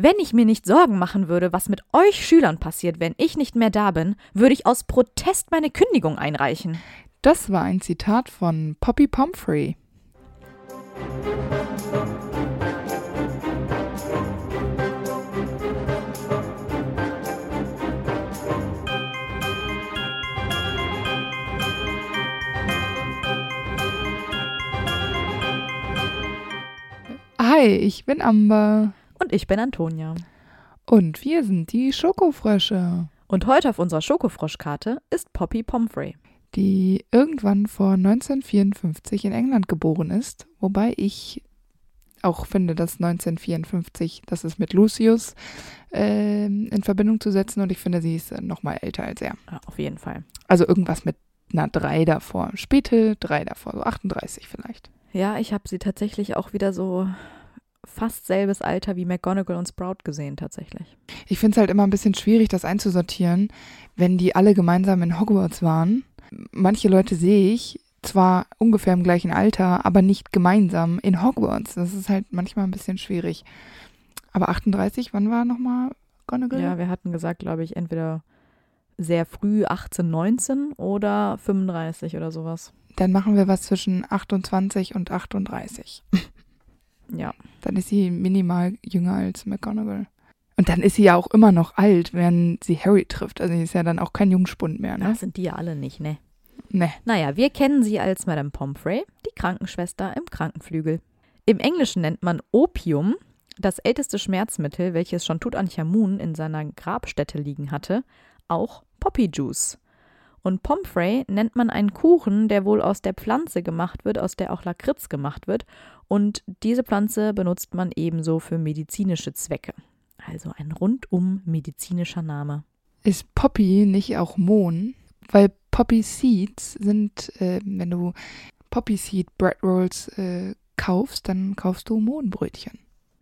Wenn ich mir nicht Sorgen machen würde, was mit euch Schülern passiert, wenn ich nicht mehr da bin, würde ich aus Protest meine Kündigung einreichen. Das war ein Zitat von Poppy Pomfrey. Hi, ich bin Amber. Und ich bin Antonia. Und wir sind die Schokofrösche. Und heute auf unserer Schokofroschkarte ist Poppy Pomfrey. Die irgendwann vor 1954 in England geboren ist, wobei ich auch finde, dass 1954, das ist mit Lucius äh, in Verbindung zu setzen und ich finde, sie ist noch mal älter als er. Ja, auf jeden Fall. Also irgendwas mit einer 3 davor, späte 3 davor, so 38 vielleicht. Ja, ich habe sie tatsächlich auch wieder so fast selbes Alter wie McGonagall und Sprout gesehen, tatsächlich. Ich finde es halt immer ein bisschen schwierig, das einzusortieren, wenn die alle gemeinsam in Hogwarts waren. Manche Leute sehe ich zwar ungefähr im gleichen Alter, aber nicht gemeinsam in Hogwarts. Das ist halt manchmal ein bisschen schwierig. Aber 38, wann war nochmal McGonagall? Ja, wir hatten gesagt, glaube ich, entweder sehr früh 18, 19 oder 35 oder sowas. Dann machen wir was zwischen 28 und 38. Ja. Dann ist sie minimal jünger als McGonagall. Und dann ist sie ja auch immer noch alt, wenn sie Harry trifft. Also sie ist ja dann auch kein Jungspund mehr, ne? Das sind die ja alle nicht, ne? Ne. Naja, wir kennen sie als Madame Pomfrey, die Krankenschwester im Krankenflügel. Im Englischen nennt man Opium das älteste Schmerzmittel, welches schon Tutanchamun in seiner Grabstätte liegen hatte, auch Poppy Juice. Und Pomfrey nennt man einen Kuchen, der wohl aus der Pflanze gemacht wird, aus der auch Lakritz gemacht wird. Und diese Pflanze benutzt man ebenso für medizinische Zwecke. Also ein rundum medizinischer Name. Ist Poppy nicht auch Mohn? Weil Poppy Seeds sind, äh, wenn du Poppy Seed Bread Rolls äh, kaufst, dann kaufst du Mohnbrötchen.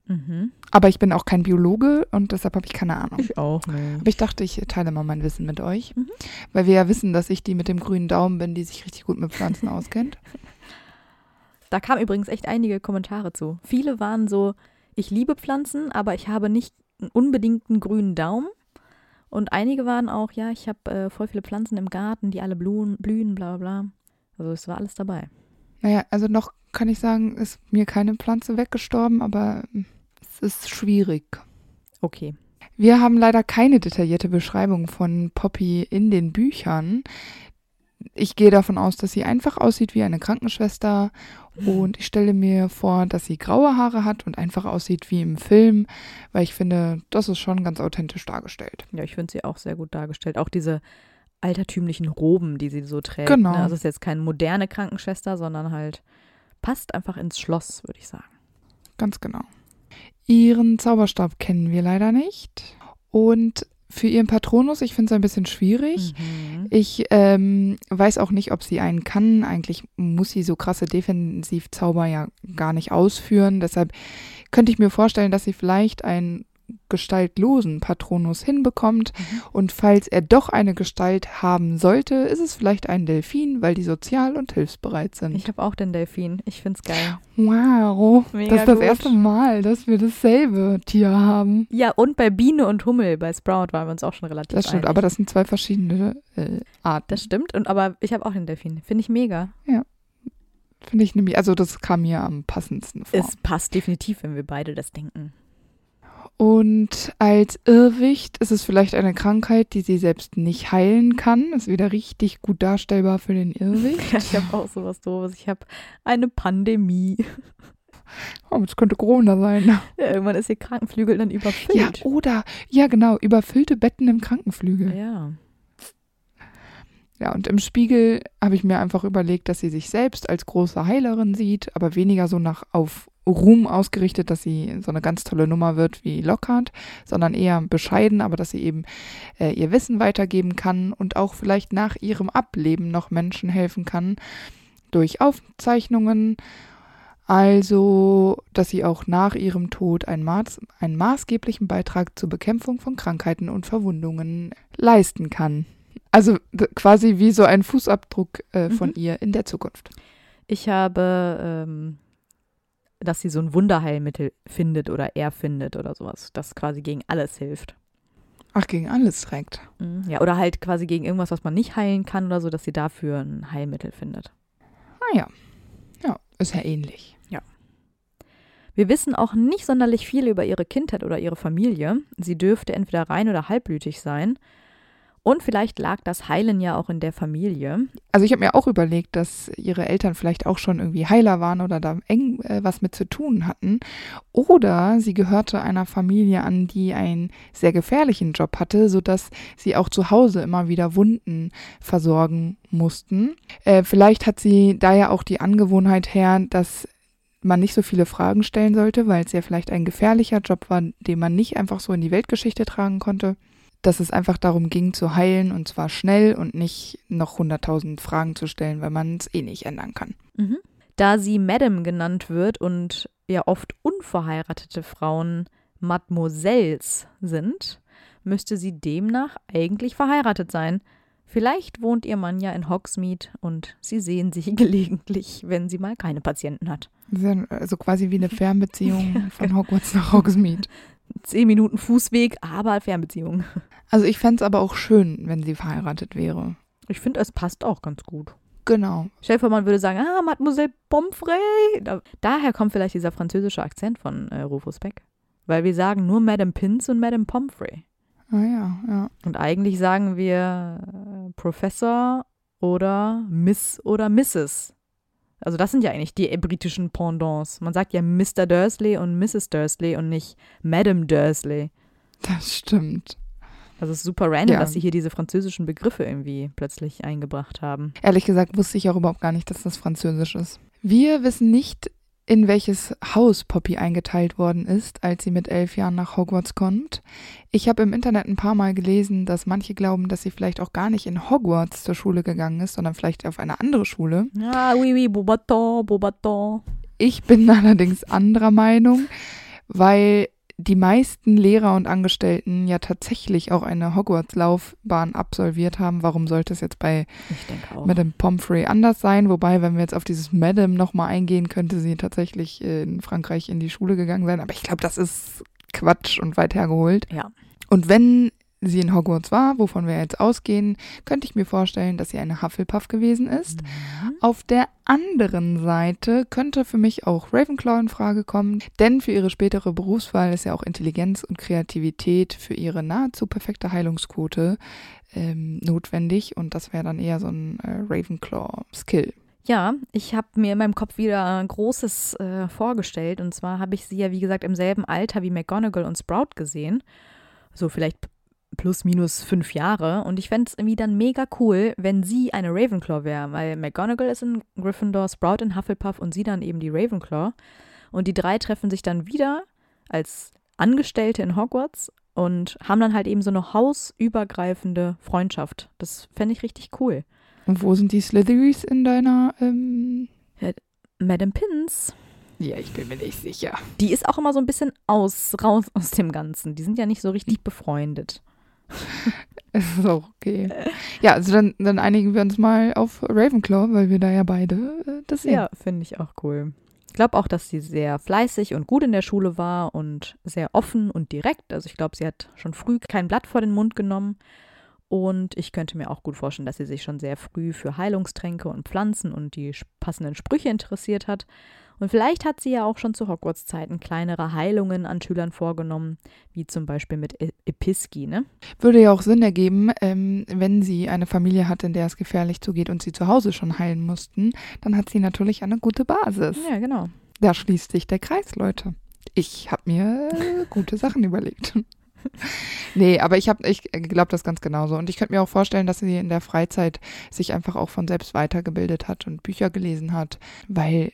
Mhm. Aber ich bin auch kein Biologe und deshalb habe ich keine Ahnung. Ich auch, ne. Aber ich dachte, ich teile mal mein Wissen mit euch. Mhm. Weil wir ja wissen, dass ich die mit dem grünen Daumen bin, die sich richtig gut mit Pflanzen auskennt. Da kamen übrigens echt einige Kommentare zu. Viele waren so, ich liebe Pflanzen, aber ich habe nicht unbedingt einen grünen Daumen. Und einige waren auch, ja, ich habe äh, voll viele Pflanzen im Garten, die alle blühen, blühen, bla bla bla. Also es war alles dabei. Naja, also noch kann ich sagen, ist mir keine Pflanze weggestorben, aber es ist schwierig. Okay. Wir haben leider keine detaillierte Beschreibung von Poppy in den Büchern. Ich gehe davon aus, dass sie einfach aussieht wie eine Krankenschwester und ich stelle mir vor, dass sie graue Haare hat und einfach aussieht wie im Film, weil ich finde, das ist schon ganz authentisch dargestellt. Ja, ich finde sie auch sehr gut dargestellt. Auch diese altertümlichen Roben, die sie so trägt. Genau. Ne? Also es ist jetzt keine moderne Krankenschwester, sondern halt passt einfach ins Schloss, würde ich sagen. Ganz genau. Ihren Zauberstab kennen wir leider nicht. Und für ihren Patronus, ich finde es ein bisschen schwierig. Mhm. Ich ähm, weiß auch nicht, ob sie einen kann. Eigentlich muss sie so krasse Defensivzauber ja gar nicht ausführen. Deshalb könnte ich mir vorstellen, dass sie vielleicht einen gestaltlosen Patronus hinbekommt. Mhm. Und falls er doch eine Gestalt haben sollte, ist es vielleicht ein Delfin, weil die sozial und hilfsbereit sind. Ich habe auch den Delfin. Ich finde es geil. wow, Mega das ist das gut. erste Mal, dass wir dasselbe Tier haben. Ja, und bei Biene und Hummel, bei Sprout waren wir uns auch schon relativ Das stimmt, einig. aber das sind zwei verschiedene äh, Arten. Das stimmt, und aber ich habe auch den Delfin. Finde ich mega. Finde ich nämlich, also das kam mir am passendsten vor. Es passt definitiv, wenn wir beide das denken. Und als Irrwicht ist es vielleicht eine Krankheit, die sie selbst nicht heilen kann. Ist wieder richtig gut darstellbar für den Irrwicht. Ja, ich habe auch sowas doofes. Ich habe eine Pandemie. Oh, das könnte Corona sein. Ja, irgendwann ist ihr Krankenflügel dann Ja, überfüllt. oder, ja genau, überfüllte Betten im Krankenflügel. ja. Ja, und im Spiegel habe ich mir einfach überlegt, dass sie sich selbst als große Heilerin sieht, aber weniger so nach auf Ruhm ausgerichtet, dass sie so eine ganz tolle Nummer wird wie Lockhart, sondern eher bescheiden, aber dass sie eben äh, ihr Wissen weitergeben kann und auch vielleicht nach ihrem Ableben noch Menschen helfen kann durch Aufzeichnungen. Also, dass sie auch nach ihrem Tod einen, maß, einen maßgeblichen Beitrag zur Bekämpfung von Krankheiten und Verwundungen leisten kann. Also quasi wie so ein Fußabdruck äh, von Mhm. ihr in der Zukunft. Ich habe ähm, dass sie so ein Wunderheilmittel findet oder er findet oder sowas, das quasi gegen alles hilft. Ach, gegen alles direkt. Mhm. Ja, oder halt quasi gegen irgendwas, was man nicht heilen kann oder so, dass sie dafür ein Heilmittel findet. Ah ja. Ja, ist ja ähnlich. Wir wissen auch nicht sonderlich viel über ihre Kindheit oder ihre Familie. Sie dürfte entweder rein oder halbblütig sein. Und vielleicht lag das Heilen ja auch in der Familie. Also ich habe mir auch überlegt, dass ihre Eltern vielleicht auch schon irgendwie Heiler waren oder da eng äh, was mit zu tun hatten. Oder sie gehörte einer Familie an, die einen sehr gefährlichen Job hatte, sodass sie auch zu Hause immer wieder Wunden versorgen mussten. Äh, vielleicht hat sie da ja auch die Angewohnheit her, dass man nicht so viele Fragen stellen sollte, weil es ja vielleicht ein gefährlicher Job war, den man nicht einfach so in die Weltgeschichte tragen konnte dass es einfach darum ging zu heilen und zwar schnell und nicht noch hunderttausend Fragen zu stellen, weil man es eh nicht ändern kann. Mhm. Da sie Madame genannt wird und ja oft unverheiratete Frauen Mademoiselles sind, müsste sie demnach eigentlich verheiratet sein. Vielleicht wohnt ihr Mann ja in Hogsmeade und sie sehen sich gelegentlich, wenn sie mal keine Patienten hat. Also quasi wie eine Fernbeziehung von genau. Hogwarts nach Hogsmeade. Zehn Minuten Fußweg, aber Fernbeziehung. Also ich fände es aber auch schön, wenn sie verheiratet wäre. Ich finde, es passt auch ganz gut. Genau. Man würde sagen, ah, Mademoiselle Pomfrey. Da, daher kommt vielleicht dieser französische Akzent von äh, Rufus Beck. Weil wir sagen nur Madame Pins und Madame Pomfrey. Ah ja, ja. Und eigentlich sagen wir äh, Professor oder Miss oder Mrs. Also das sind ja eigentlich die britischen Pendants. Man sagt ja Mr. Dursley und Mrs. Dursley und nicht Madame Dursley. Das stimmt. Also es ist super random, ja. dass sie hier diese französischen Begriffe irgendwie plötzlich eingebracht haben. Ehrlich gesagt wusste ich auch überhaupt gar nicht, dass das französisch ist. Wir wissen nicht, in welches Haus Poppy eingeteilt worden ist, als sie mit elf Jahren nach Hogwarts kommt. Ich habe im Internet ein paar Mal gelesen, dass manche glauben, dass sie vielleicht auch gar nicht in Hogwarts zur Schule gegangen ist, sondern vielleicht auf eine andere Schule. Ah, oui, oui, Bobaton, Bobaton. Ich bin allerdings anderer Meinung, weil die meisten Lehrer und Angestellten ja tatsächlich auch eine Hogwarts-Laufbahn absolviert haben. Warum sollte es jetzt bei Madame Pomfrey anders sein? Wobei, wenn wir jetzt auf dieses Madame nochmal eingehen, könnte sie tatsächlich in Frankreich in die Schule gegangen sein. Aber ich glaube, das ist Quatsch und weit hergeholt. Ja. Und wenn sie in Hogwarts war, wovon wir jetzt ausgehen, könnte ich mir vorstellen, dass sie eine Hufflepuff gewesen ist. Mhm. Auf der anderen Seite könnte für mich auch Ravenclaw in Frage kommen, denn für ihre spätere Berufswahl ist ja auch Intelligenz und Kreativität für ihre nahezu perfekte Heilungsquote ähm, notwendig und das wäre dann eher so ein äh, Ravenclaw-Skill. Ja, ich habe mir in meinem Kopf wieder Großes äh, vorgestellt. Und zwar habe ich sie ja, wie gesagt, im selben Alter wie McGonagall und Sprout gesehen. So vielleicht plus minus fünf Jahre. Und ich fände es irgendwie dann mega cool, wenn sie eine Ravenclaw wäre, weil McGonagall ist in Gryffindor, Sprout in Hufflepuff und sie dann eben die Ravenclaw. Und die drei treffen sich dann wieder als Angestellte in Hogwarts und haben dann halt eben so eine hausübergreifende Freundschaft. Das fände ich richtig cool. Und wo sind die Slytherins in deiner ähm ja, Madame Pins? Ja, ich bin mir nicht sicher. Die ist auch immer so ein bisschen aus, raus aus dem Ganzen. Die sind ja nicht so richtig befreundet. ist auch okay. Ja, also dann, dann einigen wir uns mal auf Ravenclaw, weil wir da ja beide äh, das sehen. Ja, finde ich auch cool. Ich glaube auch, dass sie sehr fleißig und gut in der Schule war und sehr offen und direkt. Also ich glaube, sie hat schon früh kein Blatt vor den Mund genommen. Und ich könnte mir auch gut vorstellen, dass sie sich schon sehr früh für Heilungstränke und Pflanzen und die passenden Sprüche interessiert hat. Und vielleicht hat sie ja auch schon zu Hogwarts-Zeiten kleinere Heilungen an Schülern vorgenommen, wie zum Beispiel mit e Episki, ne? Würde ja auch Sinn ergeben, ähm, wenn sie eine Familie hat, in der es gefährlich zugeht und sie zu Hause schon heilen mussten, dann hat sie natürlich eine gute Basis. Ja, genau. Da schließt sich der Kreis, Leute. Ich habe mir äh, gute Sachen überlegt. nee, aber ich ich glaube das ganz genauso. Und ich könnte mir auch vorstellen, dass sie in der Freizeit sich einfach auch von selbst weitergebildet hat und Bücher gelesen hat, weil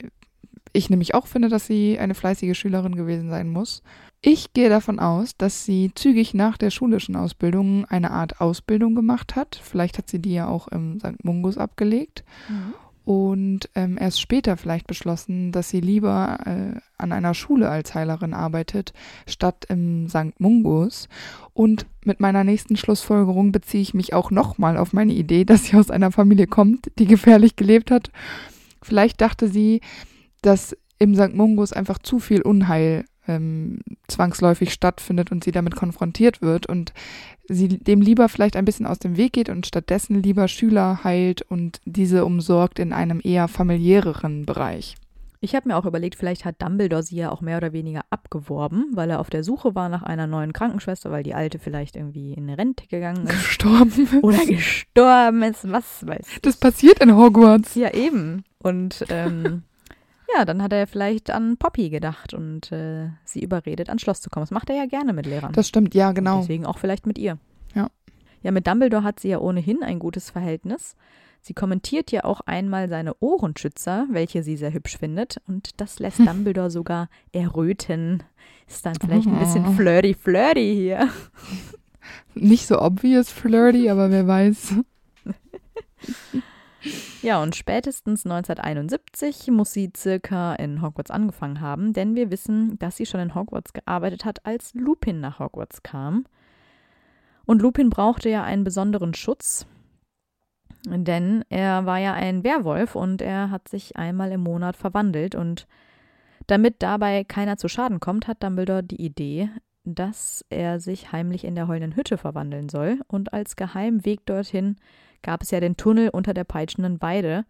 ich nämlich auch finde, dass sie eine fleißige Schülerin gewesen sein muss. Ich gehe davon aus, dass sie zügig nach der schulischen Ausbildung eine Art Ausbildung gemacht hat. Vielleicht hat sie die ja auch im St. Mungus abgelegt. Mhm. Und ähm, erst später vielleicht beschlossen, dass sie lieber äh, an einer Schule als Heilerin arbeitet, statt im St. Mungus. Und mit meiner nächsten Schlussfolgerung beziehe ich mich auch nochmal auf meine Idee, dass sie aus einer Familie kommt, die gefährlich gelebt hat. Vielleicht dachte sie, dass im St. Mungus einfach zu viel Unheil ähm, zwangsläufig stattfindet und sie damit konfrontiert wird und sie dem lieber vielleicht ein bisschen aus dem Weg geht und stattdessen lieber Schüler heilt und diese umsorgt in einem eher familiäreren Bereich. Ich habe mir auch überlegt, vielleicht hat Dumbledore sie ja auch mehr oder weniger abgeworben, weil er auf der Suche war nach einer neuen Krankenschwester, weil die alte vielleicht irgendwie in Rente gegangen ist. Gestorben Oder gestorben ist, was weiß ich. Das passiert in Hogwarts. Ja, eben. Und ähm, ja, dann hat er vielleicht an Poppy gedacht und äh, sie überredet, ans Schloss zu kommen. Das macht er ja gerne mit Lehrern. Das stimmt, ja, genau. Und deswegen auch vielleicht mit ihr. Ja. Ja, mit Dumbledore hat sie ja ohnehin ein gutes Verhältnis. Sie kommentiert ja auch einmal seine Ohrenschützer, welche sie sehr hübsch findet. Und das lässt. Dumbledore sogar erröten. Ist dann vielleicht ein bisschen flirty-flirty hier. Nicht so obvious flirty, aber wer weiß. Ja, und spätestens 1971 muss sie circa in Hogwarts angefangen haben, denn wir wissen, dass sie schon in Hogwarts gearbeitet hat, als Lupin nach Hogwarts kam. Und Lupin brauchte ja einen besonderen Schutz, denn er war ja ein Werwolf und er hat sich einmal im Monat verwandelt. Und damit dabei keiner zu Schaden kommt, hat Dumbledore die Idee, dass er sich heimlich in der heulenden Hütte verwandeln soll. Und als Geheimweg dorthin gab es ja den Tunnel unter der peitschenden Weide.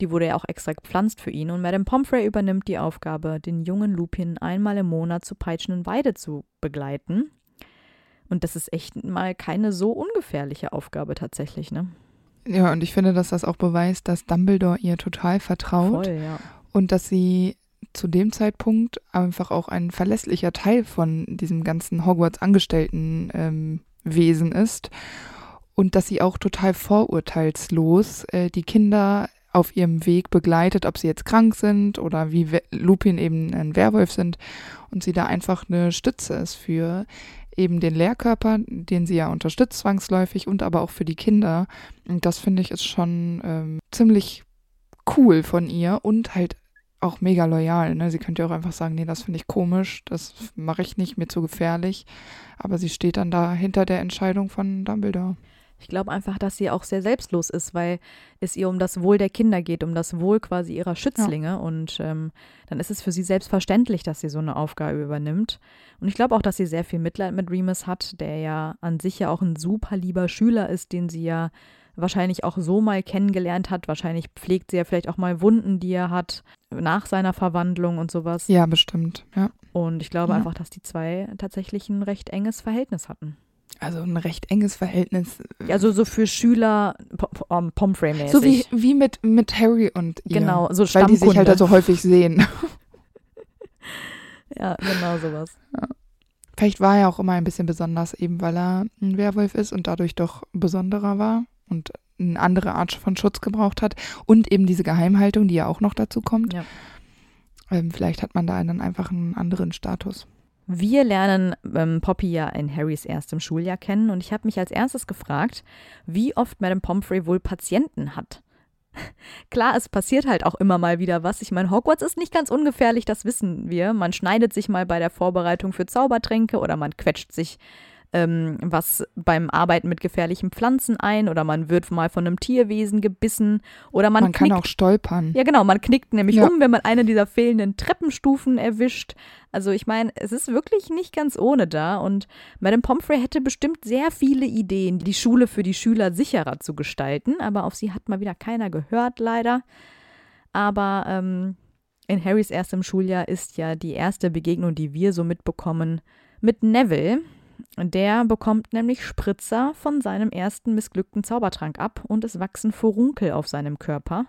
Die wurde ja auch extra gepflanzt für ihn. Und Madame Pomfrey übernimmt die Aufgabe, den jungen Lupin einmal im Monat zur peitschenden Weide zu begleiten. Und das ist echt mal keine so ungefährliche Aufgabe tatsächlich, ne? Ja, und ich finde, dass das auch beweist, dass Dumbledore ihr total vertraut Voll, ja. und dass sie zu dem Zeitpunkt einfach auch ein verlässlicher Teil von diesem ganzen Hogwarts-Angestellten ähm, Wesen ist und dass sie auch total vorurteilslos äh, die Kinder auf ihrem Weg begleitet, ob sie jetzt krank sind oder wie Lupin eben ein Werwolf sind und sie da einfach eine Stütze ist für eben den Lehrkörper, den sie ja unterstützt zwangsläufig und aber auch für die Kinder. Und das finde ich ist schon ähm, ziemlich cool von ihr und halt auch mega loyal. Ne? Sie könnte ja auch einfach sagen, nee, das finde ich komisch, das mache ich nicht, mir zu gefährlich. Aber sie steht dann da hinter der Entscheidung von Dumbledore. Ich glaube einfach, dass sie auch sehr selbstlos ist, weil es ihr um das Wohl der Kinder geht, um das Wohl quasi ihrer Schützlinge. Und ähm, dann ist es für sie selbstverständlich, dass sie so eine Aufgabe übernimmt. Und ich glaube auch, dass sie sehr viel Mitleid mit Remus hat, der ja an sich ja auch ein super lieber Schüler ist, den sie ja wahrscheinlich auch so mal kennengelernt hat. Wahrscheinlich pflegt sie ja vielleicht auch mal Wunden, die er hat nach seiner Verwandlung und sowas. Ja, bestimmt, ja. Und ich glaube Ja. einfach, dass die zwei tatsächlich ein recht enges Verhältnis hatten. Also ein recht enges Verhältnis. Also so für Schüler Pom- Pom- Pomfrey-mäßig. So wie, wie mit, mit Harry und ihr. Genau, so Weil die sich halt also häufig sehen. Ja, genau sowas. Vielleicht war er auch immer ein bisschen besonders, eben weil er ein Werwolf ist und dadurch doch besonderer war und eine andere Art von Schutz gebraucht hat. Und eben diese Geheimhaltung, die ja auch noch dazu kommt. Ja. Ähm, vielleicht hat man da dann einfach einen anderen Status. Wir lernen ähm, Poppy ja in Harrys erstem Schuljahr kennen und ich habe mich als erstes gefragt, wie oft Madame Pomfrey wohl Patienten hat. Klar, es passiert halt auch immer mal wieder was. Ich meine, Hogwarts ist nicht ganz ungefährlich, das wissen wir. Man schneidet sich mal bei der Vorbereitung für Zaubertränke oder man quetscht sich ähm, was beim Arbeiten mit gefährlichen Pflanzen ein oder man wird mal von einem Tierwesen gebissen oder man, Man, kann knickt auch stolpern. Ja, genau, man knickt nämlich Ja. um, wenn man eine dieser fehlenden Treppenstufen erwischt. Also ich meine, es ist wirklich nicht ganz ohne da und Madame Pomfrey hätte bestimmt sehr viele Ideen, die Schule für die Schüler sicherer zu gestalten, aber auf sie hat mal wieder keiner gehört, leider. Aber ähm, in Harrys erstem Schuljahr ist ja die erste Begegnung, die wir so mitbekommen, mit Neville. Der bekommt nämlich Spritzer von seinem ersten missglückten Zaubertrank ab und es wachsen Furunkel auf seinem Körper.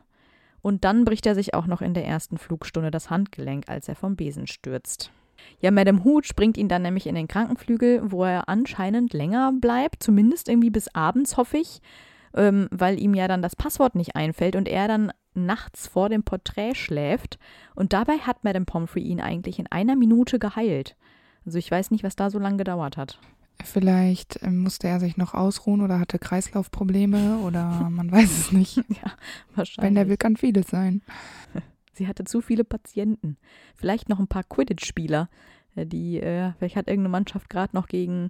Und dann bricht er sich auch noch in der ersten Flugstunde das Handgelenk, als er vom Besen stürzt. Ja, Madame Hood springt ihn dann nämlich in den Krankenflügel, wo er anscheinend länger bleibt, zumindest irgendwie bis abends, hoffe ich, ähm, weil ihm ja dann das Passwort nicht einfällt und er dann nachts vor dem Porträt schläft. Und dabei hat Madame Pomfrey ihn eigentlich in einer Minute geheilt. Also ich weiß nicht, was da so lange gedauert hat. Vielleicht ähm, musste er sich noch ausruhen oder hatte Kreislaufprobleme oder man weiß es nicht. ja, wahrscheinlich. Neville kann vieles sein. Sie hatte zu viele Patienten. Vielleicht noch ein paar Quidditch-Spieler, äh, die, äh, vielleicht hat irgendeine Mannschaft gerade noch gegen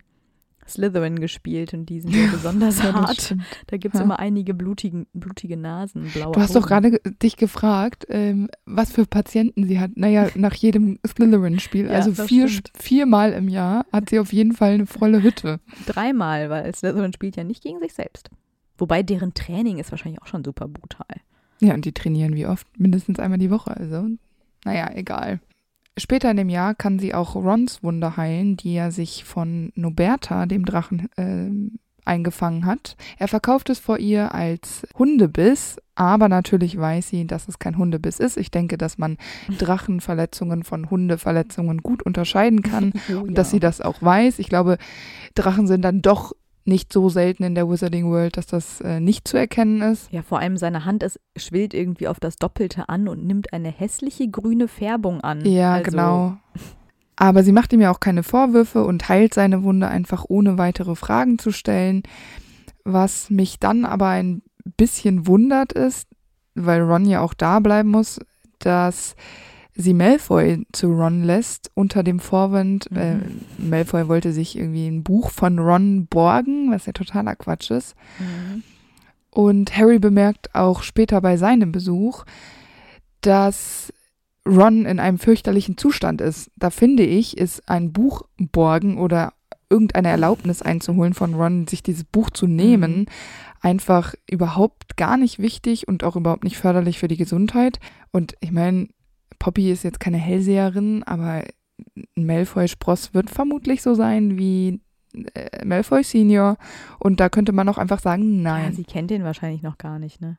Slytherin gespielt und die sind ja besonders Ja, hart. Da gibt es Ja. immer einige blutigen, blutige Nasen, blaue Du hast doch Augen. gerade ge- dich gefragt, ähm, was für Patienten sie hat. Naja, nach jedem Slytherin-Spiel, Ja, also vier, stimmt. viermal im Jahr, hat sie auf jeden Fall eine volle Hütte. Dreimal, weil Slytherin spielt ja nicht gegen sich selbst. Wobei deren Training ist wahrscheinlich auch schon super brutal. Ja, und die trainieren wie oft? Mindestens einmal die Woche. Also, naja, egal. Später in dem Jahr kann sie auch Rons Wunde heilen, die er sich von Noberta, dem Drachen, ähm, eingefangen hat. Er verkauft es vor ihr als Hundebiss, aber natürlich weiß sie, dass es kein Hundebiss ist. Ich denke, dass man Drachenverletzungen von Hundeverletzungen gut unterscheiden kann Oh, und dass sie das auch weiß. Ich glaube, Drachen sind dann doch nicht so selten in der Wizarding World, dass das äh, nicht zu erkennen ist. Ja, vor allem seine Hand ist, schwillt irgendwie auf das Doppelte an und nimmt eine hässliche grüne Färbung an. Ja, also, genau. Aber sie macht ihm ja auch keine Vorwürfe und heilt seine Wunde einfach ohne weitere Fragen zu stellen. Was mich dann aber ein bisschen wundert ist, weil Ron ja auch da bleiben muss, dass sie Malfoy zu Ron lässt unter dem Vorwand, Mhm. äh, Malfoy wollte sich irgendwie ein Buch von Ron borgen, was ja totaler Quatsch ist. Mhm. Und Harry bemerkt auch später bei seinem Besuch, dass Ron in einem fürchterlichen Zustand ist. Da finde ich, ist ein Buch borgen oder irgendeine Erlaubnis einzuholen von Ron, sich dieses Buch zu nehmen, Mhm. einfach überhaupt gar nicht wichtig und auch überhaupt nicht förderlich für die Gesundheit. Und ich meine, Poppy ist jetzt keine Hellseherin, aber ein Malfoy-Spross wird vermutlich so sein wie äh, Malfoy Senior. Und da könnte man auch einfach sagen, Ja, nein. sie kennt den wahrscheinlich noch gar nicht, ne?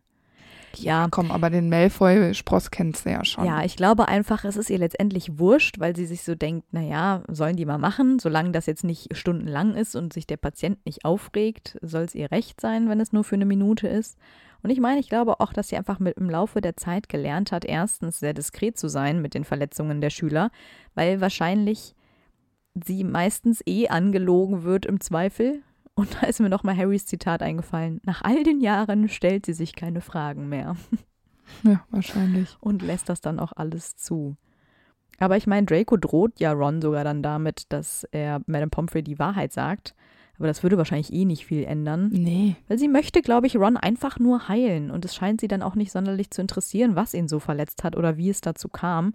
Ja, Komm, aber den Malfoy-Spross kennt sie ja schon. Ja, ich glaube einfach, es ist ihr letztendlich wurscht, weil sie sich so denkt, naja, sollen die mal machen, solange das jetzt nicht stundenlang ist und sich der Patient nicht aufregt, soll es ihr recht sein, wenn es nur für eine Minute ist. Und ich meine, ich glaube auch, dass sie einfach mit im Laufe der Zeit gelernt hat, erstens sehr diskret zu sein mit den Verletzungen der Schüler, weil wahrscheinlich sie meistens eh angelogen wird im Zweifel. Und da ist mir nochmal Harrys Zitat eingefallen. Nach all den Jahren stellt sie sich keine Fragen mehr Ja, wahrscheinlich. und lässt das dann auch alles zu. Aber ich meine, Draco droht ja Ron sogar dann damit, dass er Madame Pomfrey die Wahrheit sagt. Aber das würde wahrscheinlich eh nicht viel ändern. Nee. Weil sie möchte, glaube ich, Ron einfach nur heilen. Und es scheint sie dann auch nicht sonderlich zu interessieren, was ihn so verletzt hat oder wie es dazu kam.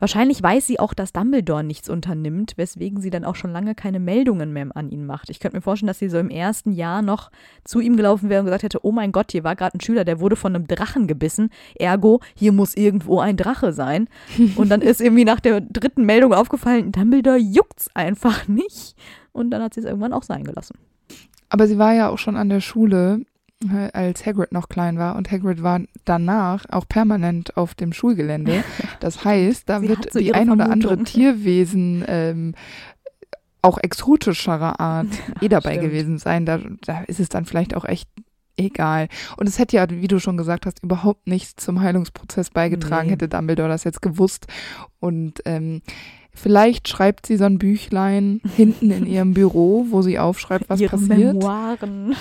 Wahrscheinlich weiß sie auch, dass Dumbledore nichts unternimmt, weswegen sie dann auch schon lange keine Meldungen mehr an ihn macht. Ich könnte mir vorstellen, dass sie so im ersten Jahr noch zu ihm gelaufen wäre und gesagt hätte, oh mein Gott, hier war gerade ein Schüler, der wurde von einem Drachen gebissen. Ergo, hier muss irgendwo ein Drache sein. Und dann ist irgendwie nach der dritten Meldung aufgefallen, Dumbledore juckt's einfach nicht. Und dann hat sie es irgendwann auch sein gelassen. Aber sie war ja auch schon an der Schule, äh, als Hagrid noch klein war. Und Hagrid war danach auch permanent auf dem Schulgelände. Das heißt, da Sie wird so die ein oder andere. Tierwesen ähm, auch exotischerer Art eh dabei stimmt. gewesen sein. Da, da ist es dann vielleicht auch echt egal. Und es hätte ja, wie du schon gesagt hast, überhaupt nichts zum Heilungsprozess beigetragen, Nee. hätte Dumbledore das jetzt gewusst. Und ähm, vielleicht schreibt sie so ein Büchlein hinten in ihrem Büro, wo sie aufschreibt, was Ihre passiert. Memoiren.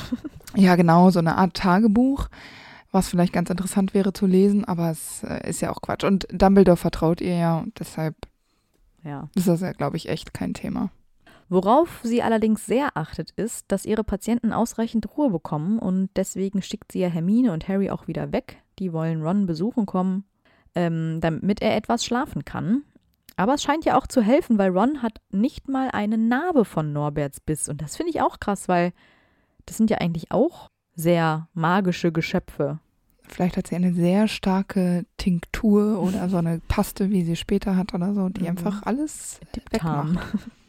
Ja, genau, so eine Art Tagebuch, was vielleicht ganz interessant wäre zu lesen, aber es äh, ist ja auch Quatsch. Und Dumbledore vertraut ihr ja, und deshalb Ja. ist das ja, glaube ich, echt kein Thema. Worauf sie allerdings sehr achtet, ist, dass ihre Patienten ausreichend Ruhe bekommen und deswegen schickt sie ja Hermine und Harry auch wieder weg. Die wollen Ron besuchen kommen, ähm, damit er etwas schlafen kann. Aber es scheint ja auch zu helfen, weil Ron hat nicht mal eine Narbe von Norberts Biss. Und das finde ich auch krass, weil das sind ja eigentlich auch sehr magische Geschöpfe. Vielleicht hat sie eine sehr starke Tinktur oder so eine Paste, wie sie später hat oder so, die Mhm. einfach alles wegmacht.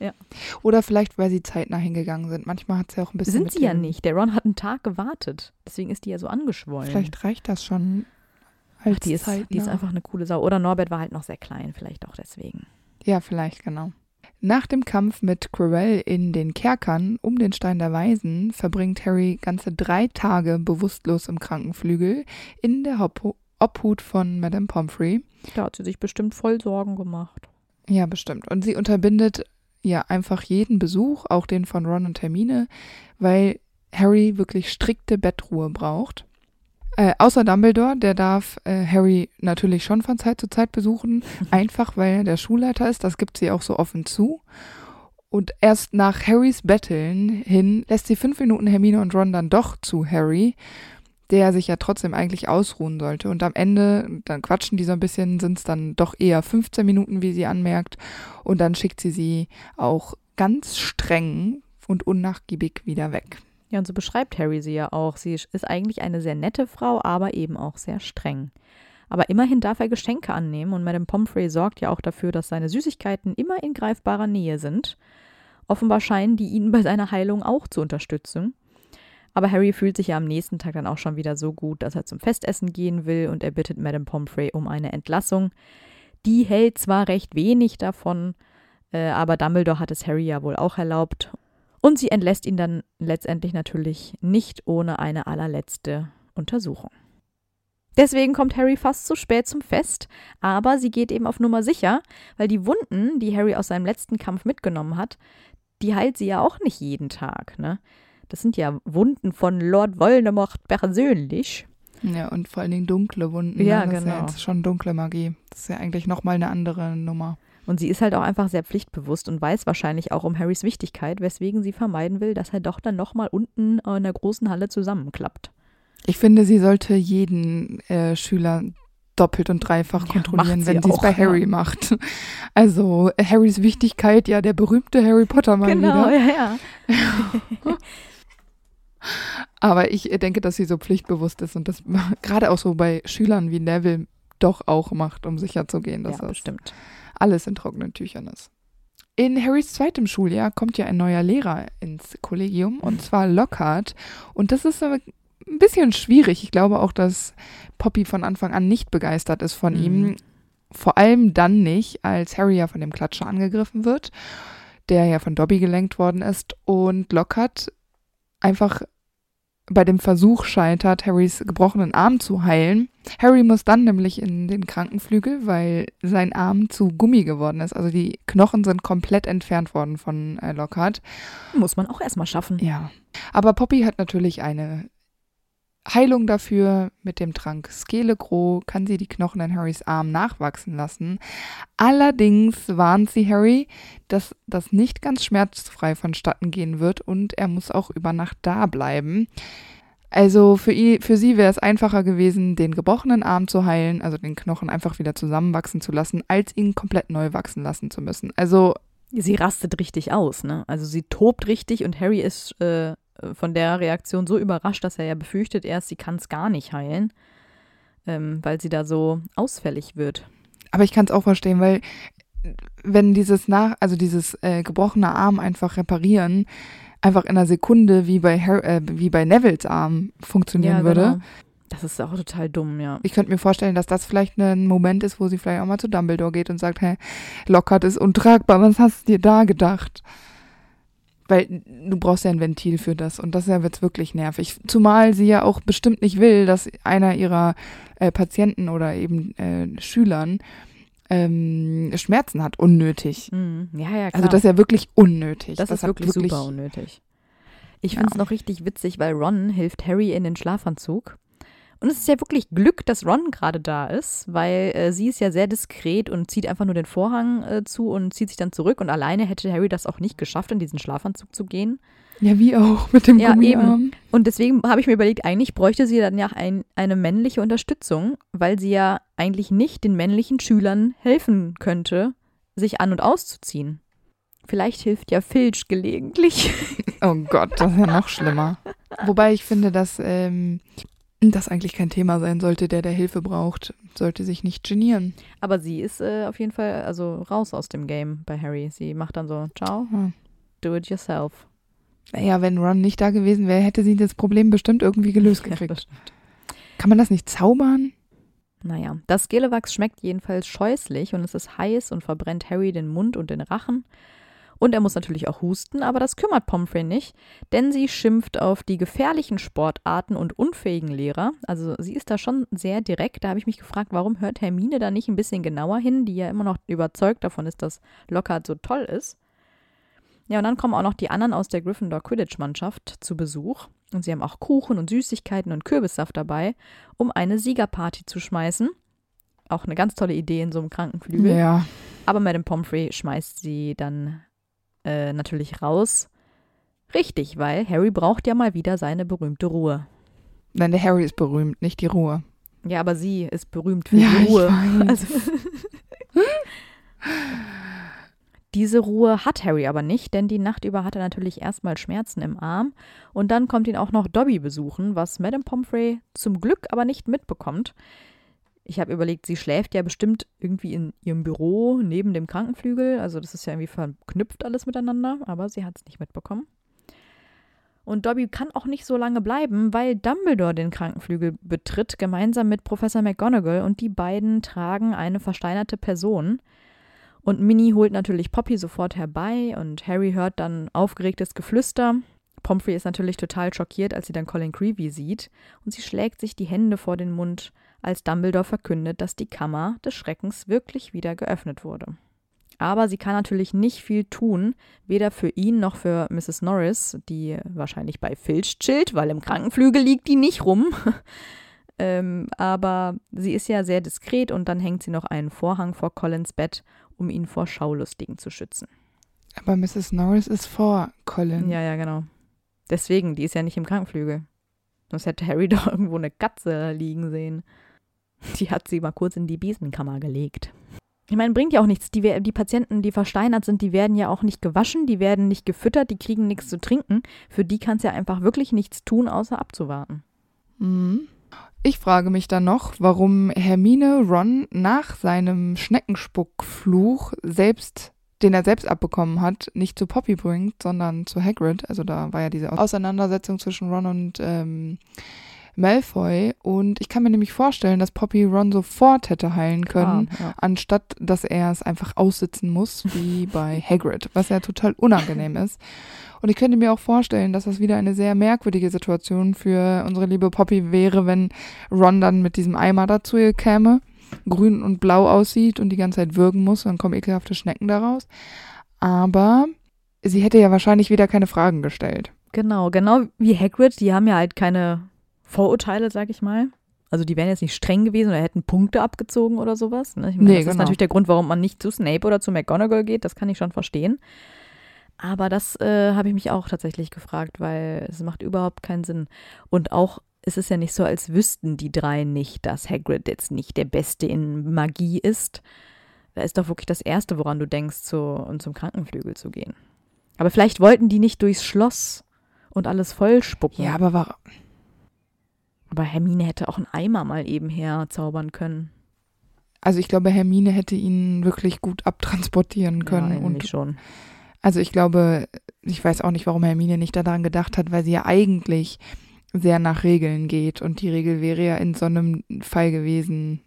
Oder vielleicht, weil sie zeitnah hingegangen sind. Manchmal hat sie auch ein bisschen. Sind sie ja nicht. Der Ron hat einen Tag gewartet. Deswegen ist die ja so angeschwollen. Vielleicht reicht das schon. Als Ach, die, ist, die ist einfach eine coole Sau. Oder Norbert war halt noch sehr klein, vielleicht auch deswegen. Ja, vielleicht, genau. Nach dem Kampf mit Quirrell in den Kerkern um den Stein der Weisen verbringt Harry ganze drei Tage bewusstlos im Krankenflügel in der Hop Obhut von Madame Pomfrey. Da hat sie sich bestimmt voll Sorgen gemacht. Ja, bestimmt. Und sie unterbindet ja einfach jeden Besuch, auch den von Ron und Hermine, weil Harry wirklich strikte Bettruhe braucht. Äh, außer Dumbledore, der darf äh, Harry natürlich schon von Zeit zu Zeit besuchen, einfach weil er der Schulleiter ist. Das gibt sie auch so offen zu. Und erst nach Harrys Betteln hin lässt sie fünf Minuten Hermine und Ron dann doch zu Harry, der sich ja trotzdem eigentlich ausruhen sollte. Und am Ende, dann quatschen die so ein bisschen, sind es dann doch eher 15 Minuten, wie sie anmerkt. Und dann schickt sie sie auch ganz streng und unnachgiebig wieder weg. Ja, und so beschreibt Harry sie ja auch. Sie ist eigentlich eine sehr nette Frau, aber eben auch sehr streng. Aber immerhin darf er Geschenke annehmen und Madame Pomfrey sorgt ja auch dafür, dass seine Süßigkeiten immer in greifbarer Nähe sind. Offenbar scheinen die ihn bei seiner Heilung auch zu unterstützen. Aber Harry fühlt sich ja am nächsten Tag dann auch schon wieder so gut, dass er zum Festessen gehen will und er bittet Madame Pomfrey um eine Entlassung. Die hält zwar recht wenig davon, äh, aber Dumbledore hat es Harry ja wohl auch erlaubt. Und sie entlässt ihn dann letztendlich natürlich nicht ohne eine allerletzte Untersuchung. Deswegen kommt Harry fast zu spät zum Fest, aber sie geht eben auf Nummer sicher, weil die Wunden, die Harry aus seinem letzten Kampf mitgenommen hat, die heilt sie ja auch nicht jeden Tag, ne? Das sind ja Wunden von Lord Voldemort persönlich. Ja, und vor allen Dingen dunkle Wunden. Ja, ne? das genau. Ist ja jetzt schon dunkle Magie. Das ist ja eigentlich nochmal eine andere Nummer. Und sie ist halt auch einfach sehr pflichtbewusst und weiß wahrscheinlich auch um Harrys Wichtigkeit, weswegen sie vermeiden will, dass er doch dann nochmal unten in der großen Halle zusammenklappt. Ich finde, sie sollte jeden äh, Schüler doppelt und dreifach Ja, kontrollieren, sie wenn sie es bei ja. Harry macht. Also Harrys Wichtigkeit, ja, der berühmte Harry Potter mal genau, wieder. ja, ja. Aber ich äh, denke, dass sie so pflichtbewusst ist und das gerade auch so bei Schülern wie Neville doch auch macht, um sicherzugehen, dass ja, das bestimmt. Alles in trockenen Tüchern ist. In Harrys zweitem Schuljahr kommt ja ein neuer Lehrer ins Kollegium und zwar Lockhart. Und das ist ein bisschen schwierig. Ich glaube auch, dass Poppy von Anfang an nicht begeistert ist von Mhm. ihm. Vor allem dann nicht, als Harry ja von dem Klatscher angegriffen wird, der ja von Dobby gelenkt worden ist und Lockhart einfach bei dem Versuch scheitert, Harrys gebrochenen Arm zu heilen. Harry muss dann nämlich in den Krankenflügel, weil sein Arm zu Gummi geworden ist. Also die Knochen sind komplett entfernt worden von äh, Lockhart. Muss man auch erstmal schaffen. Ja. Aber Poppy hat natürlich eine Heilung dafür. Mit dem Trank Skelegro kann sie die Knochen in Harrys Arm nachwachsen lassen. Allerdings warnt sie Harry, dass das nicht ganz schmerzfrei vonstatten gehen wird und er muss auch über Nacht da bleiben. Also für, ihn, für sie wäre es einfacher gewesen, den gebrochenen Arm zu heilen, also den Knochen einfach wieder zusammenwachsen zu lassen, als ihn komplett neu wachsen lassen zu müssen. Also Sie rastet richtig aus, ne? Also sie tobt richtig und Harry ist äh, von der Reaktion so überrascht, dass er ja befürchtet erst, sie kann es gar nicht heilen, ähm, weil sie da so ausfällig wird. Aber ich kann es auch verstehen, weil wenn dieses nach, also dieses äh, gebrochene Arm einfach reparieren, einfach in einer Sekunde wie bei Har äh, wie bei Nevilles Arm funktionieren würde. genau. Das ist auch total dumm, ja. Ich könnte mir vorstellen, dass das vielleicht ein Moment ist, wo sie vielleicht auch mal zu Dumbledore geht und sagt, hey, Lockhart ist untragbar, was hast du dir da gedacht? Weil du brauchst ja ein Ventil für das und das ist ja jetzt wirklich nervig. Zumal sie ja auch bestimmt nicht will, dass einer ihrer äh, Patienten oder eben äh, Schülern ähm, Schmerzen hat, unnötig. Mhm. Ja, ja, klar. Also das ist ja wirklich unnötig. Das, ist hat wirklich, super unnötig. Ich finde es noch richtig witzig, weil Ron hilft Harry in den Schlafanzug. Und es ist ja wirklich Glück, dass Ron gerade da ist, weil äh, sie ist ja sehr diskret und zieht einfach nur den Vorhang äh, zu und zieht sich dann zurück. Und alleine hätte Harry das auch nicht geschafft, in diesen Schlafanzug zu gehen. Ja, wie auch mit dem Ja, Gummiarm. Und deswegen habe ich mir überlegt, eigentlich bräuchte sie dann ja ein, eine männliche Unterstützung, weil sie ja eigentlich nicht den männlichen Schülern helfen könnte, sich an- und auszuziehen. Vielleicht hilft ja Filch gelegentlich. Oh Gott, das ist ja noch schlimmer. Wobei ich finde, dass ähm, das eigentlich kein Thema sein sollte, der der Hilfe braucht, sollte sich nicht genieren. Aber sie ist äh, auf jeden Fall also raus aus dem Game bei Harry. Sie macht dann so, ciao, Hm. do it yourself. Naja, wenn Ron nicht da gewesen wäre, hätte sie das Problem bestimmt irgendwie gelöst Ja, gekriegt. stimmt. Kann man das nicht zaubern? Naja, das Gelewachs schmeckt jedenfalls scheußlich und es ist heiß und verbrennt Harry den Mund und den Rachen. Und er muss natürlich auch husten, aber das kümmert Pomfrey nicht, denn sie schimpft auf die gefährlichen Sportarten und unfähigen Lehrer. Also sie ist da schon sehr direkt. Da habe ich mich gefragt, warum hört Hermine da nicht ein bisschen genauer hin, die ja immer noch überzeugt davon ist, dass Lockhart so toll ist. Ja, und dann kommen auch noch die anderen aus der Gryffindor Quidditch-Mannschaft zu Besuch. Und sie haben auch Kuchen und Süßigkeiten und Kürbissaft dabei, um eine Siegerparty zu schmeißen. Auch eine ganz tolle Idee in so einem Krankenflügel. Ja. Aber Madame Pomfrey schmeißt sie dann äh, natürlich raus. Richtig, weil Harry braucht ja mal wieder seine berühmte Ruhe. Nein, der Harry ist berühmt, nicht die Ruhe. Ja, aber sie ist berühmt für Ja, die Ruhe. Also, diese Ruhe hat Harry aber nicht, denn die Nacht über hat er natürlich erstmal Schmerzen im Arm und dann kommt ihn auch noch Dobby besuchen, was Madame Pomfrey zum Glück aber nicht mitbekommt. Ich habe überlegt, sie schläft ja bestimmt irgendwie in ihrem Büro neben dem Krankenflügel, also das ist ja irgendwie verknüpft alles miteinander, aber sie hat es nicht mitbekommen. Und Dobby kann auch nicht so lange bleiben, weil Dumbledore den Krankenflügel betritt, gemeinsam mit Professor McGonagall und die beiden tragen eine versteinerte Person. Und Minnie holt natürlich Poppy sofort herbei und Harry hört dann aufgeregtes Geflüster. Pomfrey ist natürlich total schockiert, als sie dann Colin Creevy sieht und sie schlägt sich die Hände vor den Mund, als Dumbledore verkündet, dass die Kammer des Schreckens wirklich wieder geöffnet wurde. Aber sie kann natürlich nicht viel tun, weder für ihn noch für Mrs. Norris, die wahrscheinlich bei Filch chillt, weil im Krankenflügel liegt die nicht rum. ähm, aber sie ist ja sehr diskret und dann hängt sie noch einen Vorhang vor Collins Bett, um ihn vor Schaulustigen zu schützen. Aber Mrs. Norris ist vor Colin. Ja, ja, genau. Deswegen, die ist ja nicht im Krankenflügel. Sonst hätte Harry doch irgendwo eine Katze liegen sehen. Die hat sie mal kurz in die Besenkammer gelegt. Ich meine, bringt ja auch nichts. Die, die Patienten, die versteinert sind, die werden ja auch nicht gewaschen, die werden nicht gefüttert, die kriegen nichts zu trinken. Für die kannst ja einfach wirklich nichts tun, außer abzuwarten. Mhm. Ich frage mich dann noch, warum Hermine Ron nach seinem Schneckenspuckfluch selbst, den er selbst abbekommen hat, nicht zu Poppy bringt, sondern zu Hagrid. Also da war ja diese Auseinandersetzung zwischen Ron und ähm, Malfoy. Und ich kann mir nämlich vorstellen, dass Poppy Ron sofort hätte heilen können, Ah, ja. anstatt dass er es einfach aussitzen muss, wie bei Hagrid, was ja total unangenehm ist. Und ich könnte mir auch vorstellen, dass das wieder eine sehr merkwürdige Situation für unsere liebe Poppy wäre, wenn Ron dann mit diesem Eimer dazu käme, grün und blau aussieht und die ganze Zeit würgen muss, dann kommen ekelhafte Schnecken daraus. Aber sie hätte ja wahrscheinlich wieder keine Fragen gestellt. Genau, genau wie Hagrid, die haben ja halt keine Vorurteile, sag ich mal. Also die wären jetzt nicht streng gewesen oder hätten Punkte abgezogen oder sowas. Ne? Ich meine, Nee, das ist genau. natürlich der Grund, warum man nicht zu Snape oder zu McGonagall geht, das kann ich schon verstehen. Aber das äh, habe ich mich auch tatsächlich gefragt, weil es macht überhaupt keinen Sinn. Und auch es ist ja nicht so, als wüssten die drei nicht, dass Hagrid jetzt nicht der Beste in Magie ist. Da ist doch wirklich das Erste, woran du denkst, zu, und zum Krankenflügel zu gehen. Aber vielleicht wollten die nicht durchs Schloss und alles vollspucken. Ja, aber war, Aber Hermine hätte auch einen Eimer mal eben herzaubern können. also ich glaube, Hermine hätte ihn wirklich gut abtransportieren können. ja, und schon. Also ich glaube, ich weiß auch nicht, warum Hermine nicht daran gedacht hat, weil sie ja eigentlich sehr nach Regeln geht. Und die Regel wäre ja in so einem Fall gewesen,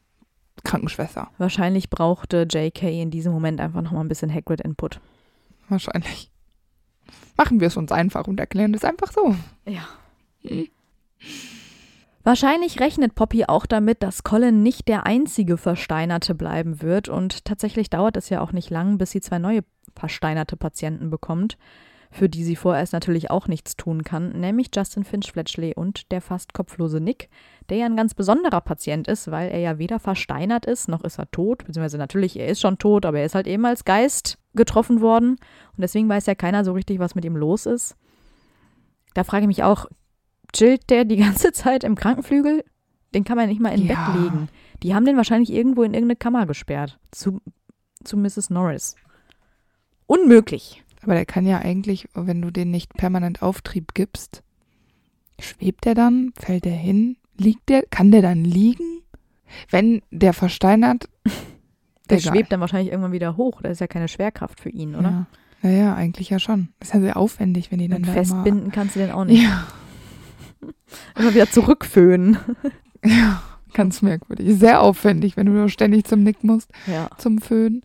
Krankenschwester. Wahrscheinlich brauchte JK in diesem Moment einfach noch mal ein bisschen Hagrid-Input. Wahrscheinlich. Machen wir es uns einfach und erklären es einfach so. Ja. Wahrscheinlich rechnet Poppy auch damit, dass Colin nicht der einzige Versteinerte bleiben wird und tatsächlich dauert es ja auch nicht lang, bis sie zwei neue versteinerte Patienten bekommt, für die sie vorerst natürlich auch nichts tun kann, nämlich Justin Finch Fletchley und der fast kopflose Nick, der ja ein ganz besonderer Patient ist, weil er ja weder versteinert ist, noch ist er tot, beziehungsweise natürlich, er ist schon tot, aber er ist halt eben als Geist getroffen worden und deswegen weiß ja keiner so richtig, was mit ihm los ist. Da frage ich mich auch, chillt der die ganze Zeit im Krankenflügel? Den kann man nicht mal in Ja. Bett legen. Die haben den wahrscheinlich irgendwo in irgendeine Kammer gesperrt. Zu, zu Mrs. Norris. Unmöglich. Aber der kann ja eigentlich, wenn du den nicht permanent Auftrieb gibst, schwebt der dann? Fällt der hin? Liegt der? Kann der dann liegen? Wenn der versteinert. Der egal. schwebt dann wahrscheinlich irgendwann wieder hoch. Das ist ja keine Schwerkraft für ihn, oder? Ja. Naja, eigentlich ja schon. Das ist ja sehr aufwendig, wenn die dann Und da festbinden kannst du den auch Immer, nicht. ja, Immer wieder zurückföhnen. ja, ganz merkwürdig. Sehr aufwendig, wenn du nur ständig zum Nick musst. Ja. zum Föhn.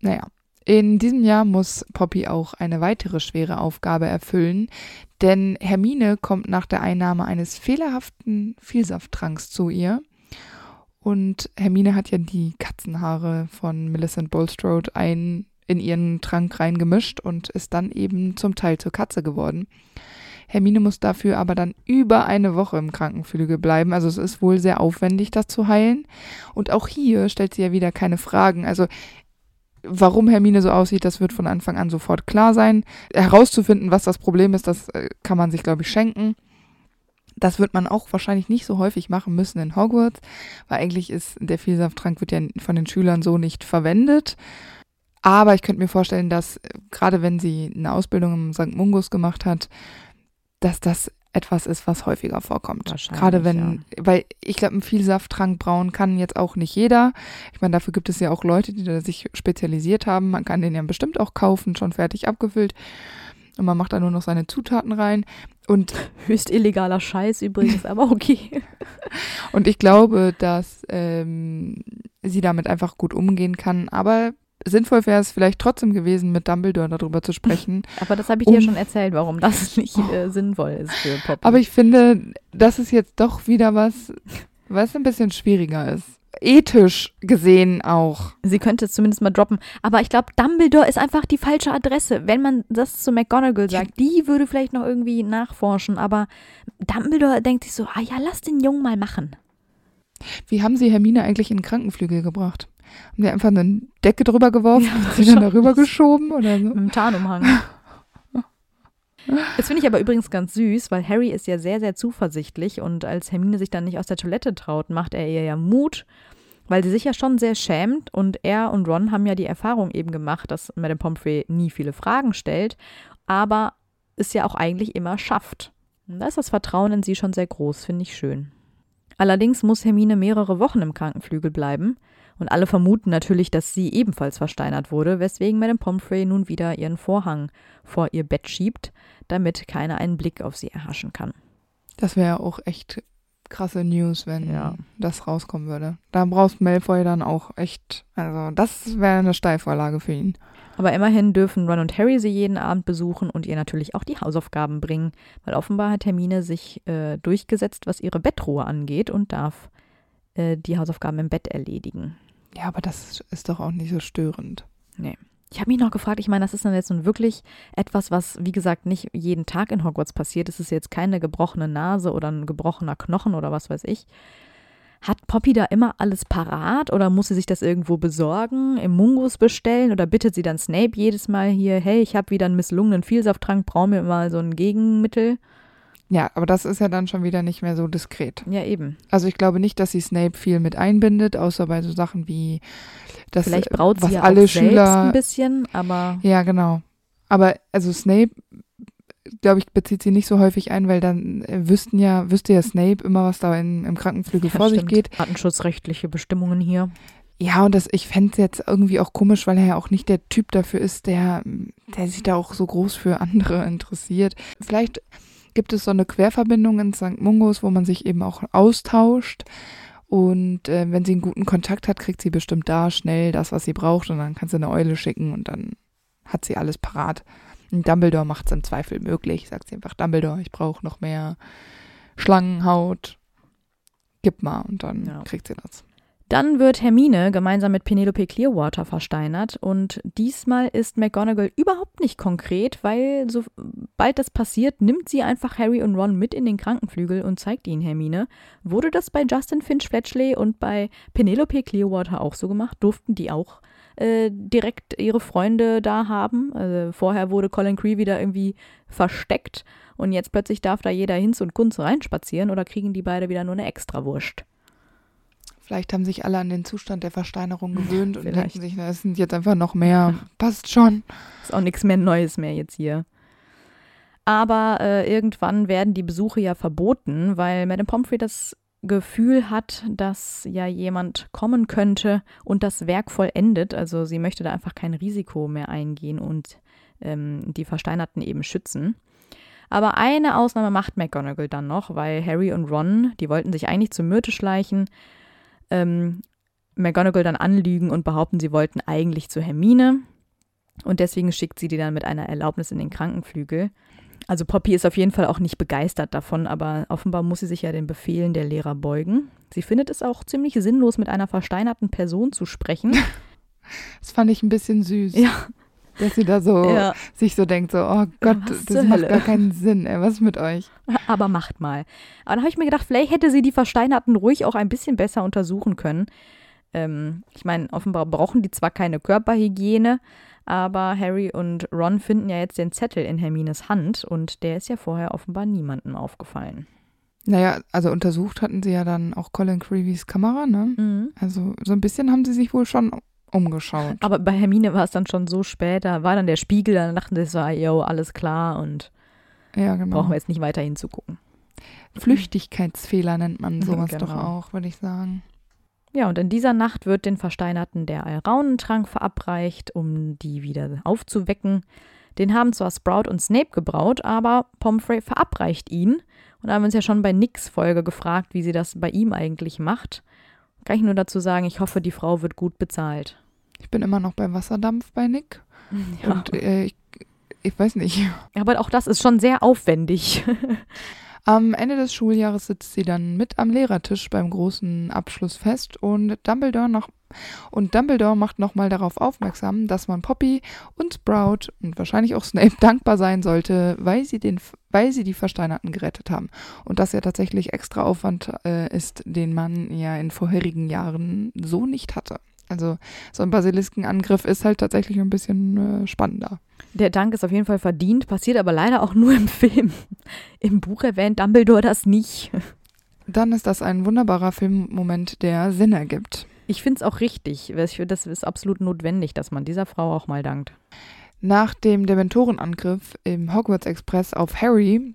Naja, in diesem Jahr muss Poppy auch eine weitere schwere Aufgabe erfüllen, denn Hermine kommt nach der Einnahme eines fehlerhaften Vielsafttranks zu ihr. Und Hermine hat ja die Katzenhaare von Millicent Bulstrode ein in ihren Trank reingemischt und ist dann eben zum Teil zur Katze geworden. Hermine muss dafür aber dann über eine Woche im Krankenflügel bleiben. Also es ist wohl sehr aufwendig, das zu heilen. Und auch hier stellt sie ja wieder keine Fragen. Also Warum Hermine so aussieht, das wird von Anfang an sofort klar sein. Herauszufinden, was das Problem ist, das äh, kann man sich, glaube ich, schenken. Das wird man auch wahrscheinlich nicht so häufig machen müssen in Hogwarts, weil eigentlich ist der Vielsafttrank wird ja von den Schülern so nicht verwendet. Aber ich könnte mir vorstellen, dass äh, gerade wenn sie eine Ausbildung im St. Mungus gemacht hat, dass das etwas ist, was häufiger vorkommt. Gerade wenn, ja. weil ich glaube, einen Vielsafttrank brauen kann jetzt auch nicht jeder. Ich meine, dafür gibt es ja auch Leute, die da sich spezialisiert haben. Man kann den ja bestimmt auch kaufen, schon fertig abgefüllt. Und man macht da nur noch seine Zutaten rein. Und höchst illegaler Scheiß übrigens, aber okay. und ich glaube, dass ähm, sie damit einfach gut umgehen kann. Aber sinnvoll wäre es vielleicht trotzdem gewesen, mit Dumbledore darüber zu sprechen. Aber das habe ich um, dir schon erzählt, warum das nicht äh, sinnvoll ist für Poppy. Aber ich finde, das ist jetzt doch wieder was, was ein bisschen schwieriger ist. Ethisch gesehen auch. Sie könnte es zumindest mal droppen. Aber ich glaube, Dumbledore ist einfach die falsche Adresse. Wenn man das zu McGonagall sagt, die würde vielleicht noch irgendwie nachforschen. Aber Dumbledore denkt sich so, ah ja, lass den Jungen mal machen. Wie haben sie Hermine eigentlich in den Krankenflügel gebracht? Haben die einfach eine Decke drüber geworfen und sie dann darüber geschoben oder so? Mit einem Tarnumhang. Das finde ich aber übrigens ganz süß, weil Harry ist ja sehr, sehr zuversichtlich und als Hermine sich dann nicht aus der Toilette traut, macht er ihr ja Mut, weil sie sich ja schon sehr schämt und er und Ron haben ja die Erfahrung eben gemacht, dass Madame Pomfrey nie viele Fragen stellt, aber es ja auch eigentlich immer schafft. Und da ist das Vertrauen in sie schon sehr groß, finde ich schön. Allerdings muss Hermine mehrere Wochen im Krankenflügel bleiben und alle vermuten natürlich, dass sie ebenfalls versteinert wurde, weswegen Madame Pomfrey nun wieder ihren Vorhang vor ihr Bett schiebt, damit keiner einen Blick auf sie erhaschen kann. Das wäre auch echt krasse News, wenn ja. das rauskommen würde. Da brauchst Malfoy dann auch echt, also das wäre eine Steilvorlage für ihn. Aber immerhin dürfen Ron und Harry sie jeden Abend besuchen und ihr natürlich auch die Hausaufgaben bringen, weil offenbar hat Hermine sich äh, durchgesetzt, was ihre Bettruhe angeht und darf äh, die Hausaufgaben im Bett erledigen. Ja, aber das ist doch auch nicht so störend. Nee. Ich habe mich noch gefragt, ich meine, das ist dann jetzt nun wirklich etwas, was, wie gesagt, nicht jeden Tag in Hogwarts passiert. Es ist jetzt keine gebrochene Nase oder ein gebrochener Knochen oder was weiß ich. Hat Poppy da immer alles parat oder muss sie sich das irgendwo besorgen, im Mungus bestellen oder bittet sie dann Snape jedes Mal hier, hey, ich habe wieder einen misslungenen Vielsafttrank, brauche mir mal so ein Gegenmittel? Ja, aber das ist ja dann schon wieder nicht mehr so diskret. Ja, eben. Also ich glaube nicht, dass sie Snape viel mit einbindet, außer bei so Sachen wie das, Vielleicht braut sie ja alle auch Schüler ein bisschen, aber ja, genau. Aber also Snape, glaube ich, bezieht sie nicht so häufig ein, weil dann äh, wüssten ja, wüsste ja Snape immer, was da in, im Krankenflügel ja, vor stimmt. sich geht. Datenschutzrechtliche Bestimmungen hier. Ja, und das, ich fände es jetzt irgendwie auch komisch, weil er ja auch nicht der Typ dafür ist, der, der sich da auch so groß für andere interessiert. Vielleicht gibt es so eine Querverbindung in St. Mungos, wo man sich eben auch austauscht. Und äh, wenn sie einen guten Kontakt hat, kriegt sie bestimmt da schnell das, was sie braucht. Und dann kann sie eine Eule schicken und dann hat sie alles parat. Und Dumbledore macht es im Zweifel möglich. Sagt sie einfach, Dumbledore, ich brauche noch mehr Schlangenhaut. Gib mal. Und dann ja. kriegt sie das. Dann wird Hermine gemeinsam mit Penelope Clearwater versteinert und diesmal ist McGonagall überhaupt nicht konkret, weil sobald das passiert, nimmt sie einfach Harry und Ron mit in den Krankenflügel und zeigt ihnen Hermine. Wurde das bei Justin Finch Fletchley und bei Penelope Clearwater auch so gemacht? Durften die auch äh, direkt ihre Freunde da haben? Also vorher wurde Colin Cree wieder irgendwie versteckt und jetzt plötzlich darf da jeder Hinz und Kunz reinspazieren oder kriegen die beide wieder nur eine Extrawurst? Vielleicht haben sich alle an den Zustand der Versteinerung gewöhnt und denken sich, es sind jetzt einfach noch mehr. Passt schon. Ist auch nichts mehr Neues mehr jetzt hier. Aber äh, irgendwann werden die Besuche ja verboten, weil Madame Pomfrey das Gefühl hat, dass ja jemand kommen könnte und das Werk vollendet. Also sie möchte da einfach kein Risiko mehr eingehen und ähm, die Versteinerten eben schützen. Aber eine Ausnahme macht McGonagall dann noch, weil Harry und Ron, die wollten sich eigentlich zur Myrte schleichen, ähm, McGonagall dann anlügen und behaupten, sie wollten eigentlich zu Hermine. Und deswegen schickt sie die dann mit einer Erlaubnis in den Krankenflügel. Also Poppy ist auf jeden Fall auch nicht begeistert davon, aber offenbar muss sie sich ja den Befehlen der Lehrer beugen. Sie findet es auch ziemlich sinnlos, mit einer versteinerten Person zu sprechen. Das fand ich ein bisschen süß. Ja. Dass sie da so ja. sich so denkt, so, oh Gott, was das macht Hölle? gar keinen Sinn, ey, was ist mit euch? Aber macht mal. Aber dann habe ich mir gedacht, vielleicht hätte sie die Versteinerten ruhig auch ein bisschen besser untersuchen können. Ähm, ich meine, offenbar brauchen die zwar keine Körperhygiene, aber Harry und Ron finden ja jetzt den Zettel in Hermines Hand und der ist ja vorher offenbar niemandem aufgefallen. Naja, also untersucht hatten sie ja dann auch Colin Creevys Kamera, ne? Mhm. Also so ein bisschen haben sie sich wohl schon umgeschaut. Aber bei Hermine war es dann schon so spät, da war dann der Spiegel, dann dachten sie so, yo, alles klar und Ja, genau. brauchen wir jetzt nicht weiter hinzugucken. Flüchtigkeitsfehler nennt man sowas Genau. doch auch, würde ich sagen. Ja, und in dieser Nacht wird den Versteinerten der Alraunentrank verabreicht, um die wieder aufzuwecken. Den haben zwar Sprout und Snape gebraut, aber Pomfrey verabreicht ihn. Und da haben wir uns ja schon bei Nicks Folge gefragt, wie sie das bei ihm eigentlich macht. Kann ich nur dazu sagen, ich hoffe, die Frau wird gut bezahlt. Ich bin immer noch bei Wasserdampf bei Nick. Ja. Und äh, ich, ich weiß nicht. Aber auch das ist schon sehr aufwendig. Am Ende des Schuljahres sitzt sie dann mit am Lehrertisch beim großen Abschlussfest und Dumbledore noch und Dumbledore macht nochmal darauf aufmerksam, dass man Poppy und Sprout und wahrscheinlich auch Snape dankbar sein sollte, weil sie, den, weil sie die Versteinerten gerettet haben. Und dass ja tatsächlich extra Aufwand äh, ist, den man ja in vorherigen Jahren so nicht hatte. Also so ein Basiliskenangriff ist halt tatsächlich ein bisschen äh, spannender. Der Dank ist auf jeden Fall verdient, passiert aber leider auch nur im Film. Im Buch erwähnt Dumbledore das nicht. Dann ist das ein wunderbarer Filmmoment, der Sinn ergibt. Ich finde es auch richtig. Das ist absolut notwendig, dass man dieser Frau auch mal dankt. Nach dem Dementorenangriff im Hogwarts Express auf Harry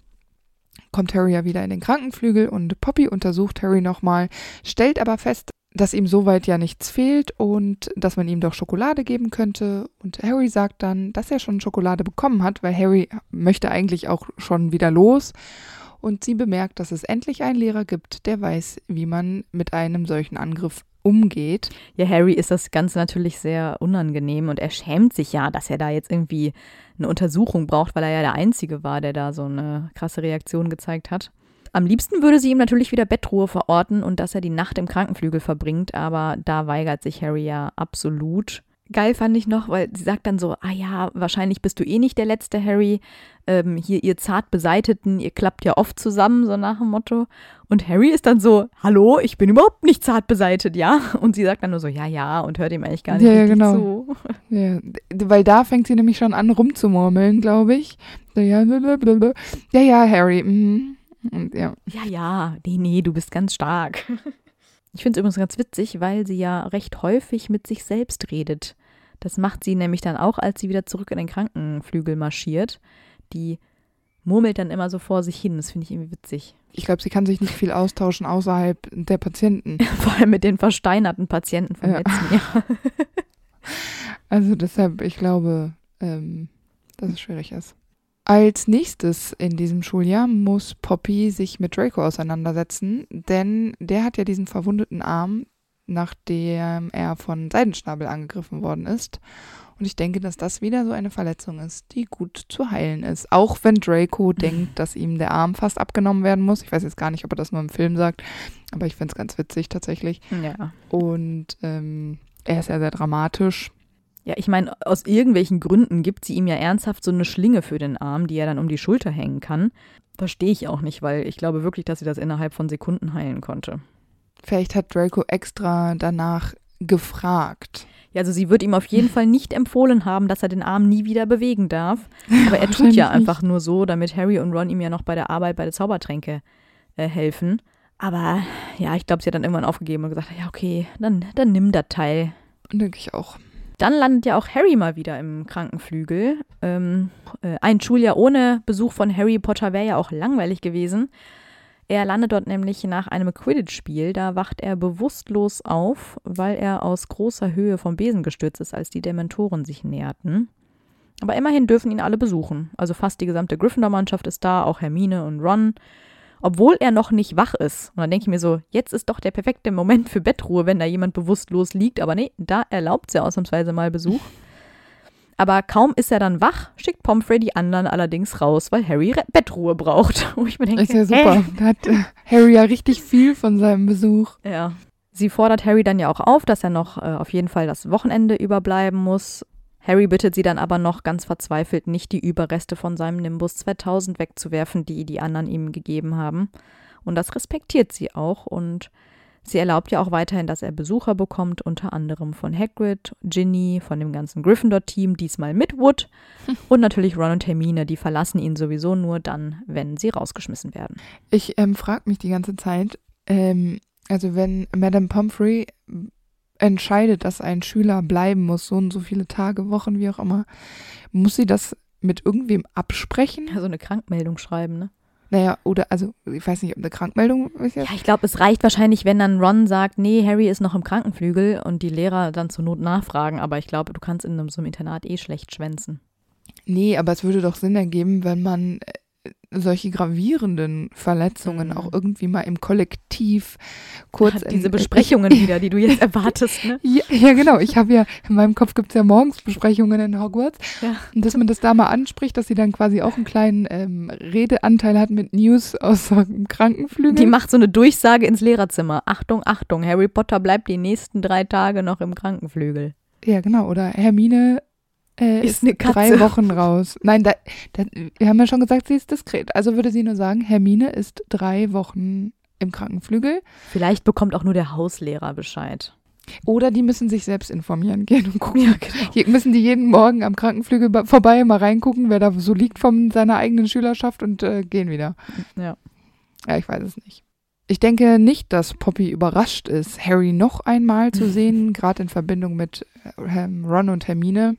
kommt Harry ja wieder in den Krankenflügel und Poppy untersucht Harry nochmal, stellt aber fest, dass ihm soweit ja nichts fehlt und dass man ihm doch Schokolade geben könnte. Und Harry sagt dann, dass er schon Schokolade bekommen hat, weil Harry möchte eigentlich auch schon wieder los. Und sie bemerkt, dass es endlich einen Lehrer gibt, der weiß, wie man mit einem solchen Angriff umgeht. Ja, Harry ist das Ganze natürlich sehr unangenehm und er schämt sich ja, dass er da jetzt irgendwie eine Untersuchung braucht, weil er ja der Einzige war, der da so eine krasse Reaktion gezeigt hat. Am liebsten würde sie ihm natürlich wieder Bettruhe verorten und dass er die Nacht im Krankenflügel verbringt, aber da weigert sich Harry ja absolut. Geil fand ich noch, weil sie sagt dann so, ah ja, wahrscheinlich bist du eh nicht der letzte Harry. Ähm, hier, ihr zart beseiteten, ihr klappt ja oft zusammen, so nach dem Motto. Und Harry ist dann so, hallo, ich bin überhaupt nicht zart beseitet, ja? Und sie sagt dann nur so, ja, ja, und hört ihm eigentlich gar nicht Ja, genau. zu. Ja, weil da fängt sie nämlich schon an rumzumurmeln, glaube ich. Ja, blablabla. ja, ja, Harry. mhm. Und ja. Ja, ja, nee, nee, du bist ganz stark. Ich finde es übrigens ganz witzig, weil sie ja recht häufig mit sich selbst redet. Das macht sie nämlich dann auch, als sie wieder zurück in den Krankenflügel marschiert. Die murmelt dann immer so vor sich hin. Das finde ich irgendwie witzig. Ich glaube, sie kann sich nicht viel austauschen außerhalb der Patienten. Vor allem mit den versteinerten Patienten vom Ja. letzten Jahr. Also deshalb, ich glaube, ähm, dass es schwierig ist. Als nächstes in diesem Schuljahr muss Poppy sich mit Draco auseinandersetzen, denn der hat ja diesen verwundeten Arm, nachdem er von Seidenschnabel angegriffen worden ist. Und ich denke, dass das wieder so eine Verletzung ist, die gut zu heilen ist. Auch wenn Draco denkt, dass ihm der Arm fast abgenommen werden muss. Ich weiß jetzt gar nicht, ob er das nur im Film sagt, aber ich finde es ganz witzig tatsächlich. Ja. Und ähm, er ist ja sehr dramatisch. Ja, ich meine, aus irgendwelchen Gründen gibt sie ihm ja ernsthaft so eine Schlinge für den Arm, die er dann um die Schulter hängen kann. Verstehe ich auch nicht, weil ich glaube wirklich, dass sie das innerhalb von Sekunden heilen konnte. Vielleicht hat Draco extra danach gefragt. Ja, also sie wird ihm auf jeden Fall nicht empfohlen haben, dass er den Arm nie wieder bewegen darf. Aber er tut ja einfach nur so, damit Harry und Ron ihm ja noch bei der Arbeit bei der Zaubertränke äh, helfen. Aber ja, ich glaube, sie hat dann irgendwann aufgegeben und gesagt, ja, okay, dann, dann nimm das Teil. Denke ich auch. Dann landet ja auch Harry mal wieder im Krankenflügel. Ähm, äh, ein Schuljahr ohne Besuch von Harry Potter wäre ja auch langweilig gewesen. Er landet dort nämlich nach einem Quidditch-Spiel. Da wacht er bewusstlos auf, weil er aus großer Höhe vom Besen gestürzt ist, als die Dementoren sich näherten. Aber immerhin dürfen ihn alle besuchen. Also fast die gesamte Gryffindor-Mannschaft ist da, auch Hermine und Ron. Obwohl er noch nicht wach ist. Und dann denke ich mir so, jetzt ist doch der perfekte Moment für Bettruhe, wenn da jemand bewusstlos liegt. Aber nee, da erlaubt sie ausnahmsweise mal Besuch. Aber kaum ist er dann wach, schickt Pomfrey die anderen allerdings raus, weil Harry Re Bettruhe braucht. Wo ich mir denke, Ist ja super. Da hat äh, Harry ja richtig viel von seinem Besuch. Ja. Sie fordert Harry dann ja auch auf, dass er noch äh, auf jeden Fall das Wochenende überbleiben muss. Harry bittet sie dann aber noch ganz verzweifelt, nicht die Überreste von seinem Nimbus 2000 wegzuwerfen, die die anderen ihm gegeben haben. Und das respektiert sie auch und Sie erlaubt ja auch weiterhin, dass er Besucher bekommt, unter anderem von Hagrid, Ginny, von dem ganzen Gryffindor-Team, diesmal mit Wood und natürlich Ron und Hermine, die verlassen ihn sowieso nur dann, wenn sie rausgeschmissen werden. Ich ähm, frage mich die ganze Zeit, ähm, also wenn Madame Pomfrey entscheidet, dass ein Schüler bleiben muss, so und so viele Tage, Wochen, wie auch immer, muss sie das mit irgendwem absprechen? Also eine Krankmeldung schreiben, ne? Naja, oder, also, ich weiß nicht, ob eine Krankmeldung ist jetzt. Ja, ich glaube, es reicht wahrscheinlich, wenn dann Ron sagt, nee, Harry ist noch im Krankenflügel und die Lehrer dann zur Not nachfragen. Aber ich glaube, du kannst in einem, so einem Internat eh schlecht schwänzen. Nee, aber es würde doch Sinn ergeben, wenn man äh, solche gravierenden Verletzungen Mhm. auch irgendwie mal im Kollektiv kurz Hat diese in- Besprechungen wieder, die du jetzt erwartest, ne? Ja, ja, genau. Ich habe ja, in meinem Kopf gibt es ja morgens Besprechungen in Hogwarts. Ja. Und dass man das da mal anspricht, dass sie dann quasi auch einen kleinen ähm, Redeanteil hat mit News aus dem Krankenflügel. Die macht so eine Durchsage ins Lehrerzimmer. Achtung, Achtung, Harry Potter bleibt die nächsten drei Tage noch im Krankenflügel. ja, genau. Oder Hermine äh, Ist eine Katze. drei Wochen raus. Nein, da, da, wir haben ja schon gesagt, sie ist diskret. Also würde sie nur sagen, Hermine ist drei Wochen im Krankenflügel. Vielleicht bekommt auch nur der Hauslehrer Bescheid. Oder die müssen sich selbst informieren gehen und gucken. Ja, genau. Müssen die jeden Morgen am Krankenflügel vorbei mal reingucken, wer da so liegt von seiner eigenen Schülerschaft und äh, gehen wieder. Ja. Ja, ich weiß es nicht. Ich denke nicht, dass Poppy überrascht ist, Harry noch einmal zu sehen, gerade in Verbindung mit äh, Ron und Hermine.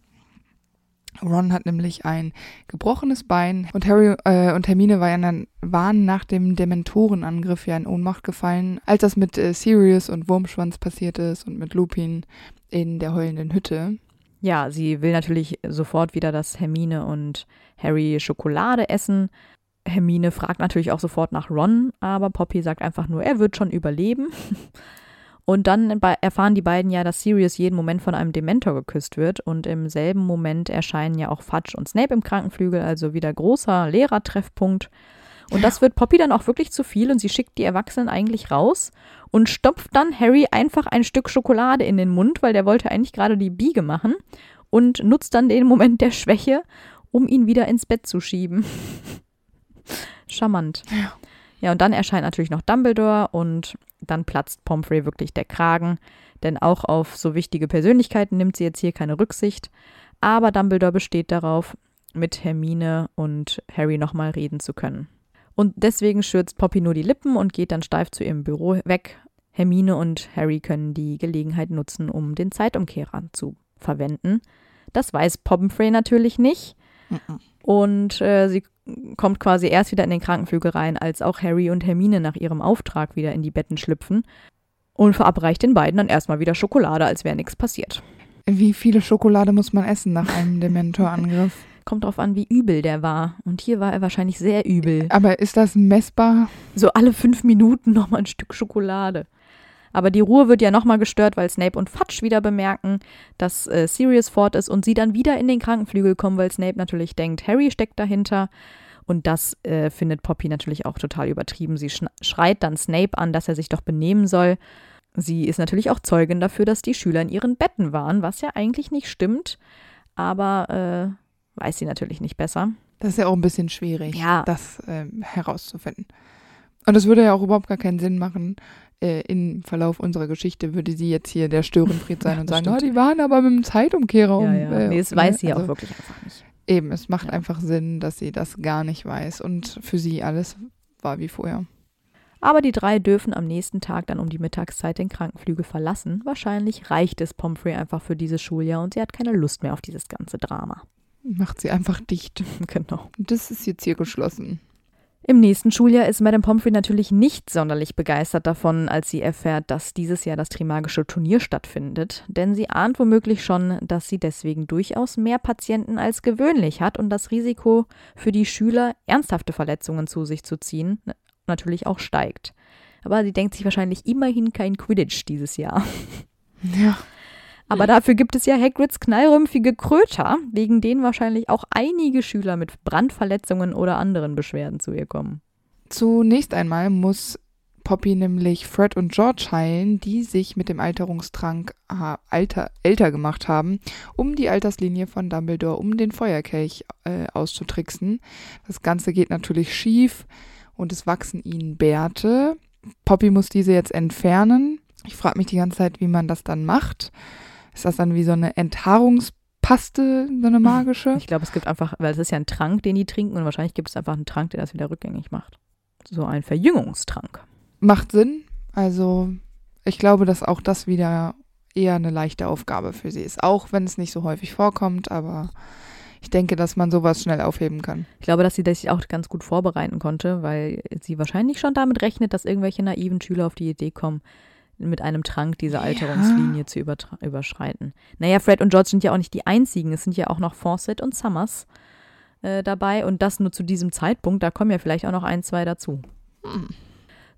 Ron hat nämlich ein gebrochenes Bein und Harry äh, und Hermine waren, waren nach dem Dementorenangriff ja in Ohnmacht gefallen, als das mit äh, Sirius und Wurmschwanz passiert ist und mit Lupin in der heulenden Hütte. Ja, sie will natürlich sofort wieder, dass Hermine und Harry Schokolade essen. Hermine fragt natürlich auch sofort nach Ron, aber Poppy sagt einfach nur, er wird schon überleben. Und dann erfahren die beiden ja, dass Sirius jeden Moment von einem Dementor geküsst wird. Und im selben Moment erscheinen ja auch Fudge und Snape im Krankenflügel, also wieder großer Lehrertreffpunkt. Und das wird Poppy dann auch wirklich zu viel und sie schickt die Erwachsenen eigentlich raus und stopft dann Harry einfach ein Stück Schokolade in den Mund, weil der wollte eigentlich gerade die Biege machen und nutzt dann den Moment der Schwäche, um ihn wieder ins Bett zu schieben. Charmant. Ja. Ja, und dann erscheint natürlich noch Dumbledore und dann platzt Pomfrey wirklich der Kragen, denn auch auf so wichtige Persönlichkeiten nimmt sie jetzt hier keine Rücksicht. Aber Dumbledore besteht darauf, mit Hermine und Harry nochmal reden zu können. Und deswegen schürzt Poppy nur die Lippen und geht dann steif zu ihrem Büro weg. Hermine und Harry können die Gelegenheit nutzen, um den Zeitumkehrer zu verwenden. Das weiß Pomfrey natürlich nicht. Und äh, sie kommt quasi erst wieder in den Krankenflügel rein, als auch Harry und Hermine nach ihrem Auftrag wieder in die Betten schlüpfen und verabreicht den beiden dann erstmal wieder Schokolade, als wäre nichts passiert. Wie viele Schokolade muss man essen nach einem Dementorangriff? Kommt drauf an, wie übel der war. Und hier war er wahrscheinlich sehr übel. Aber ist das messbar? So alle fünf Minuten nochmal ein Stück Schokolade. Aber die Ruhe wird ja nochmal gestört, weil Snape und Fudge wieder bemerken, dass äh, Sirius fort ist und sie dann wieder in den Krankenflügel kommen, weil Snape natürlich denkt, Harry steckt dahinter. Und das äh, findet Poppy natürlich auch total übertrieben. Sie schreit dann Snape an, dass er sich doch benehmen soll. Sie ist natürlich auch Zeugin dafür, dass die Schüler in ihren Betten waren, was ja eigentlich nicht stimmt. Aber äh, weiß sie natürlich nicht besser. Das ist ja auch ein bisschen schwierig, Ja. das ähm, herauszufinden. Und es würde ja auch überhaupt gar keinen Sinn machen. Äh, Im Verlauf unserer Geschichte würde sie jetzt hier der Störenfried sein Ja, und sagen, oh, die waren aber mit dem Zeitumkehrer um. ja, ja. äh, Nee, das ne? weiß sie Also auch wirklich einfach nicht. Eben, es macht einfach Sinn, dass sie das gar nicht weiß und für sie alles war wie vorher. Aber die drei dürfen am nächsten Tag dann um die Mittagszeit den Krankenflügel verlassen. Wahrscheinlich reicht es Pomfrey einfach für dieses Schuljahr und sie hat keine Lust mehr auf dieses ganze Drama. Macht sie einfach dicht. Genau. Das ist jetzt hier geschlossen. Im nächsten Schuljahr ist Madame Pomfrey natürlich nicht sonderlich begeistert davon, als sie erfährt, dass dieses Jahr das Trimagische Turnier stattfindet. Denn sie ahnt womöglich schon, dass sie deswegen durchaus mehr Patienten als gewöhnlich hat und das Risiko für die Schüler, ernsthafte Verletzungen zu sich zu ziehen, natürlich auch steigt. Aber sie denkt sich wahrscheinlich immerhin kein Quidditch dieses Jahr. Ja. Aber dafür gibt es ja Hagrids knallrümpfige Kröter, wegen denen wahrscheinlich auch einige Schüler mit Brandverletzungen oder anderen Beschwerden zu ihr kommen. Zunächst einmal muss Poppy nämlich Fred und George heilen, die sich mit dem Alterungstrank äh, alter, älter gemacht haben, um die Alterslinie von Dumbledore, um den Feuerkelch äh, auszutricksen. Das Ganze geht natürlich schief und es wachsen ihnen Bärte. Poppy muss diese jetzt entfernen. Ich frage mich die ganze Zeit, wie man das dann macht. Ist das dann wie so eine Enthaarungspaste, so eine magische? Ich glaube, es gibt einfach, weil es ist ja ein Trank, den die trinken und wahrscheinlich gibt es einfach einen Trank, der das wieder rückgängig macht. So ein Verjüngungstrank. Macht Sinn. Also ich glaube, dass auch das wieder eher eine leichte Aufgabe für sie ist. Auch wenn es nicht so häufig vorkommt, aber ich denke, dass man sowas schnell aufheben kann. Ich glaube, dass sie sich auch ganz gut vorbereiten konnte, weil sie wahrscheinlich schon damit rechnet, dass irgendwelche naiven Schüler auf die Idee kommen, mit einem Trank diese Alterungslinie ja. zu überschreiten. Naja, Fred und George sind ja auch nicht die einzigen. Es sind ja auch noch Fawcett und Summers äh, dabei und das nur zu diesem Zeitpunkt. Da kommen ja vielleicht auch noch ein, zwei dazu. Hm.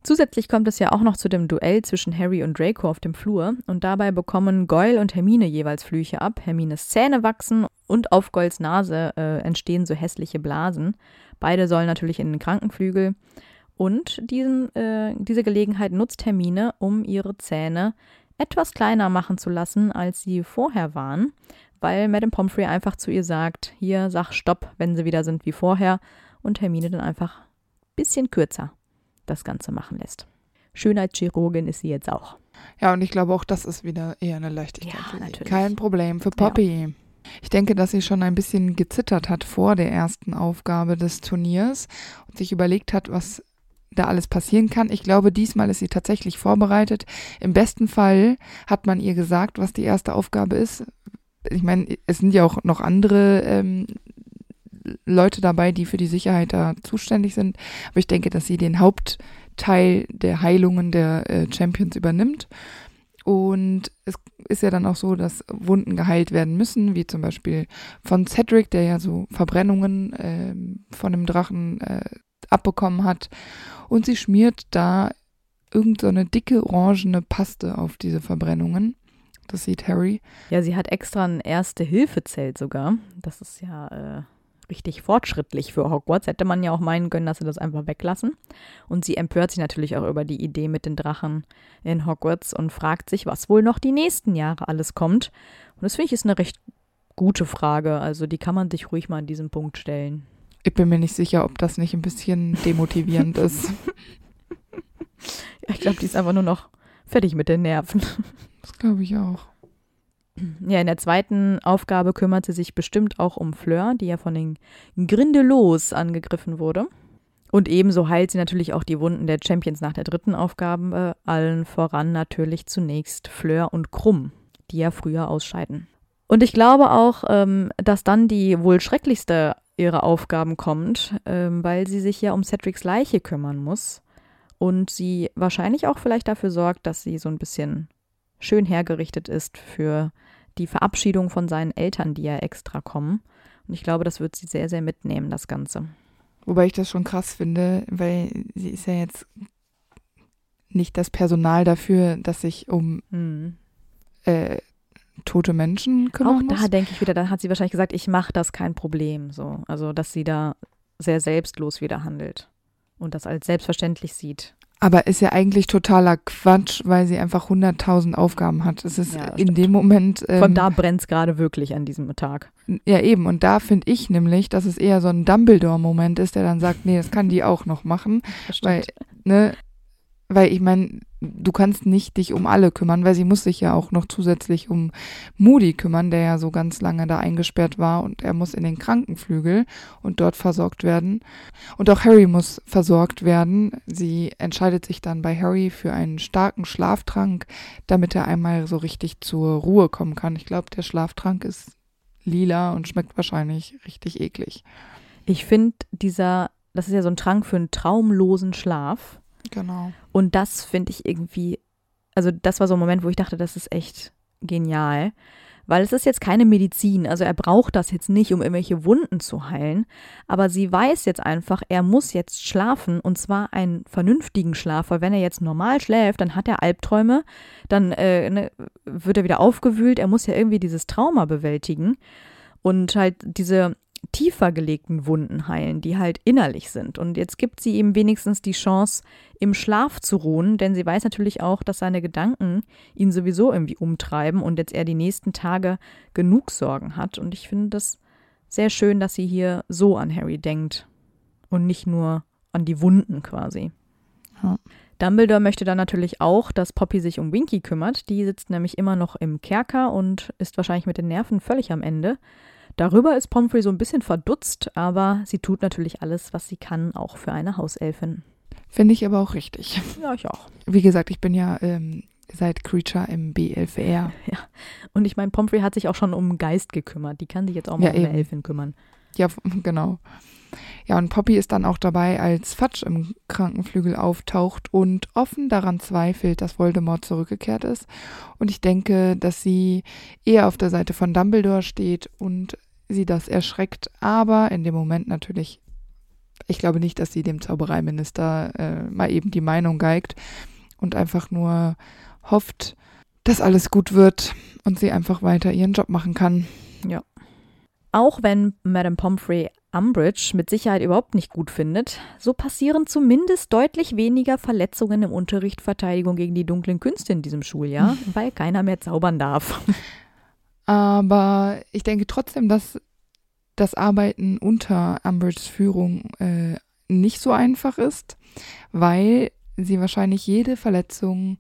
Zusätzlich kommt es ja auch noch zu dem Duell zwischen Harry und Draco auf dem Flur und dabei bekommen Goyle und Hermine jeweils Flüche ab. Hermines Zähne wachsen und auf Goyles Nase äh, entstehen so hässliche Blasen. Beide sollen natürlich in den Krankenflügel. Und diesen, äh, diese Gelegenheit nutzt Hermine, um ihre Zähne etwas kleiner machen zu lassen, als sie vorher waren, weil Madame Pomfrey einfach zu ihr sagt, hier, sag Stopp, wenn sie wieder sind wie vorher und Hermine dann einfach ein bisschen kürzer das Ganze machen lässt. Schönheitschirurgin ist sie jetzt auch. Ja, und ich glaube auch, das ist wieder eher eine Leichtigkeit ja, für sie. Kein Problem für Poppy. Ja. Ich denke, dass sie schon ein bisschen gezittert hat vor der ersten Aufgabe des Turniers und sich überlegt hat, was da alles passieren kann. Ich glaube, diesmal ist sie tatsächlich vorbereitet. Im besten Fall hat man ihr gesagt, was die erste Aufgabe ist. Ich meine, es sind ja auch noch andere ähm, Leute dabei, die für die Sicherheit da zuständig sind. Aber ich denke, dass sie den Hauptteil der Heilungen der äh, Champions übernimmt. Und es ist ja dann auch so, dass Wunden geheilt werden müssen, wie zum Beispiel von Cedric, der ja so Verbrennungen äh, von dem Drachen äh, abbekommen hat. Und sie schmiert da irgendeine so dicke orangene Paste auf diese Verbrennungen. Das sieht Harry. Ja, sie hat extra ein Erste-Hilfe-Zelt sogar. Das ist ja äh, richtig fortschrittlich für Hogwarts. Hätte man ja auch meinen können, dass sie das einfach weglassen. Und sie empört sich natürlich auch über die Idee mit den Drachen in Hogwarts und fragt sich, was wohl noch die nächsten Jahre alles kommt. Und das finde ich ist eine recht gute Frage. Also die kann man sich ruhig mal an diesem Punkt stellen. Ich bin mir nicht sicher, ob das nicht ein bisschen demotivierend ist. Ich glaube, die ist einfach nur noch fertig mit den Nerven. Das glaube ich auch. Ja, in der zweiten Aufgabe kümmert sie sich bestimmt auch um Fleur, die ja von den Grindelos angegriffen wurde. Und ebenso heilt sie natürlich auch die Wunden der Champions nach der dritten Aufgabe, allen voran natürlich zunächst Fleur und Krumm, die ja früher ausscheiden. Und ich glaube auch, ähm, dass dann die wohl schrecklichste ihrer Aufgaben kommt, ähm, weil sie sich ja um Cedrics Leiche kümmern muss und sie wahrscheinlich auch vielleicht dafür sorgt, dass sie so ein bisschen schön hergerichtet ist für die Verabschiedung von seinen Eltern, die ja extra kommen. Und ich glaube, das wird sie sehr, sehr mitnehmen, das Ganze. Wobei ich das schon krass finde, weil sie ist ja jetzt nicht das Personal dafür, dass sich um hm. äh, tote Menschen kümmern Auch da denke ich wieder, da hat sie wahrscheinlich gesagt, ich mache das kein Problem. So. Also, dass sie da sehr selbstlos wieder handelt und das als selbstverständlich sieht. Aber ist ja eigentlich totaler Quatsch, weil sie einfach 100.000 Aufgaben hat. Es ist ja, in dem Moment. Ähm, Von da brennt es gerade wirklich an diesem Tag. Ja, eben. Und da finde ich nämlich, dass es eher so ein Dumbledore-Moment ist, der dann sagt, nee, das kann die auch noch machen. Weil, ne, weil ich meine, du kannst nicht dich um alle kümmern, weil sie muss sich ja auch noch zusätzlich um Moody kümmern, der ja so ganz lange da eingesperrt war und er muss in den Krankenflügel und dort versorgt werden. Und auch Harry muss versorgt werden. Sie entscheidet sich dann bei Harry für einen starken Schlaftrank, damit er einmal so richtig zur Ruhe kommen kann. Ich glaube, der Schlaftrank ist lila und schmeckt wahrscheinlich richtig eklig. Ich finde dieser, das ist ja so ein Trank für einen traumlosen Schlaf. Genau. Und das finde ich irgendwie, also das war so ein Moment, wo ich dachte, das ist echt genial. Weil es ist jetzt keine Medizin, also er braucht das jetzt nicht, um irgendwelche Wunden zu heilen, aber sie weiß jetzt einfach, er muss jetzt schlafen und zwar einen vernünftigen Schlaf, weil wenn er jetzt normal schläft, dann hat er Albträume, dann äh, ne, wird er wieder aufgewühlt, er muss ja irgendwie dieses Trauma bewältigen und halt diese tiefer gelegten Wunden heilen, die halt innerlich sind. Und jetzt gibt sie ihm wenigstens die Chance, im Schlaf zu ruhen, denn sie weiß natürlich auch, dass seine Gedanken ihn sowieso irgendwie umtreiben und jetzt er die nächsten Tage genug Sorgen hat. Und ich finde das sehr schön, dass sie hier so an Harry denkt und nicht nur an die Wunden quasi. Ja. Dumbledore möchte dann natürlich auch, dass Poppy sich um Winky kümmert. Die sitzt nämlich immer noch im Kerker und ist wahrscheinlich mit den Nerven völlig am Ende. Darüber ist Pomfrey so ein bisschen verdutzt, aber sie tut natürlich alles, was sie kann, auch für eine Hauselfin. Finde ich aber auch richtig. Ja, ich auch. Wie gesagt, ich bin ja ähm, seit Creature im B11R. Ja. Und ich meine, Pomfrey hat sich auch schon um Geist gekümmert. Die kann sich jetzt auch mal Ja, um eine. Elfin kümmern. Ja, genau. Ja, und Poppy ist dann auch dabei, als Fatsch im Krankenflügel auftaucht und offen daran zweifelt, dass Voldemort zurückgekehrt ist. Und ich denke, dass sie eher auf der Seite von Dumbledore steht und sie das erschreckt, aber in dem Moment natürlich, ich glaube nicht, dass sie dem Zaubereiminister äh, mal eben die Meinung geigt und einfach nur hofft, dass alles gut wird und sie einfach weiter ihren Job machen kann. Auch wenn Madame Pomfrey Umbridge mit Sicherheit überhaupt nicht gut findet, so passieren zumindest deutlich weniger Verletzungen im Unterricht Verteidigung gegen die dunklen Künste in diesem Schuljahr, weil keiner mehr zaubern darf. Aber ich denke trotzdem, dass das Arbeiten unter Umbridges Führung äh, nicht so einfach ist, weil sie wahrscheinlich jede Verletzung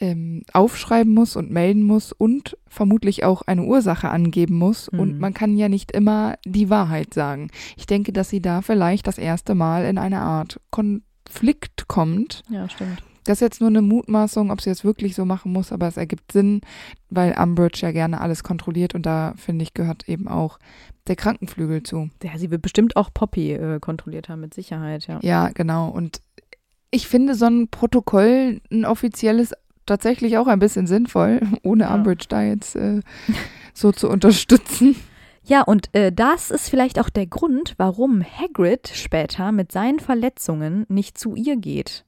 ähm, aufschreiben muss und melden muss und vermutlich auch eine Ursache angeben muss. Mhm. Und man kann ja nicht immer die Wahrheit sagen. Ich denke, dass sie da vielleicht das erste Mal in eine Art Konflikt kommt. Ja, stimmt. Das ist jetzt nur eine Mutmaßung, ob sie es wirklich so machen muss, aber es ergibt Sinn, weil Umbridge ja gerne alles kontrolliert und da, finde ich, gehört eben auch der Krankenflügel zu. Ja, sie wird bestimmt auch Poppy äh, kontrolliert haben, mit Sicherheit, ja. Ja, genau. Und ich finde so ein Protokoll, ein offizielles, tatsächlich auch ein bisschen sinnvoll, ohne Ja. Umbridge da jetzt äh, so zu unterstützen. Ja, und äh, das ist vielleicht auch der Grund, warum Hagrid später mit seinen Verletzungen nicht zu ihr geht.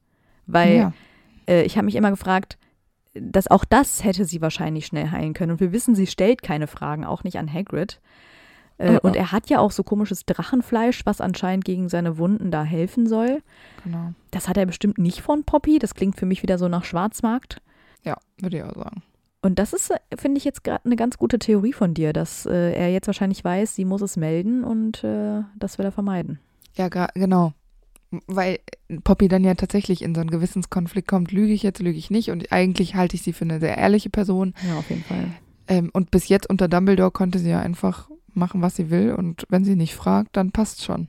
Weil ja. äh, ich habe mich immer gefragt, dass auch das hätte sie wahrscheinlich schnell heilen können. Und wir wissen, sie stellt keine Fragen, auch nicht an Hagrid. Äh, Oh, oh. Und er hat ja auch so komisches Drachenfleisch, was anscheinend gegen seine Wunden da helfen soll. genau. Das hat er bestimmt nicht von Poppy. Das klingt für mich wieder so nach Schwarzmarkt. Ja, würde ich auch sagen. Und das ist, äh, finde ich, jetzt gerade eine ganz gute Theorie von dir, dass äh, er jetzt wahrscheinlich weiß, sie muss es melden und äh, das will er vermeiden. Ja, genau. Weil Poppy dann ja tatsächlich in so einen Gewissenskonflikt kommt, lüge ich jetzt, lüge ich nicht. Und eigentlich halte ich sie für eine sehr ehrliche Person. Ja, auf jeden Fall. Ähm, und bis jetzt unter Dumbledore konnte sie ja einfach machen, was sie will. Und wenn sie nicht fragt, dann passt schon.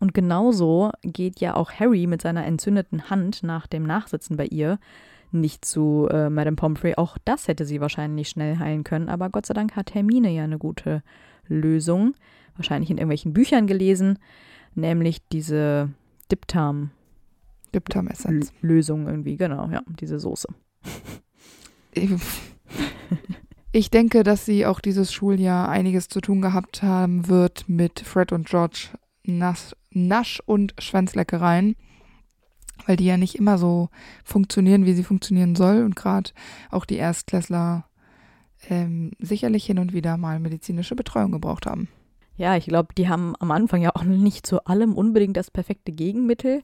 Und genauso geht ja auch Harry mit seiner entzündeten Hand nach dem Nachsitzen bei ihr nicht zu äh, Madame Pomfrey. Auch das hätte sie wahrscheinlich schnell heilen können. Aber Gott sei Dank hat Hermine ja eine gute Lösung. Wahrscheinlich in irgendwelchen Büchern gelesen. Nämlich diese Diptam-Lösung Diptam-Essenz. irgendwie. Genau, ja, diese Soße. Ich denke, dass sie auch dieses Schuljahr einiges zu tun gehabt haben wird mit Fred und George Nasch, Nasch und Schwänzleckereien, weil die ja nicht immer so funktionieren, wie sie funktionieren soll und gerade auch die Erstklässler ähm, sicherlich hin und wieder mal medizinische Betreuung gebraucht haben. Ja, ich glaube, die haben am Anfang ja auch nicht zu allem unbedingt das perfekte Gegenmittel.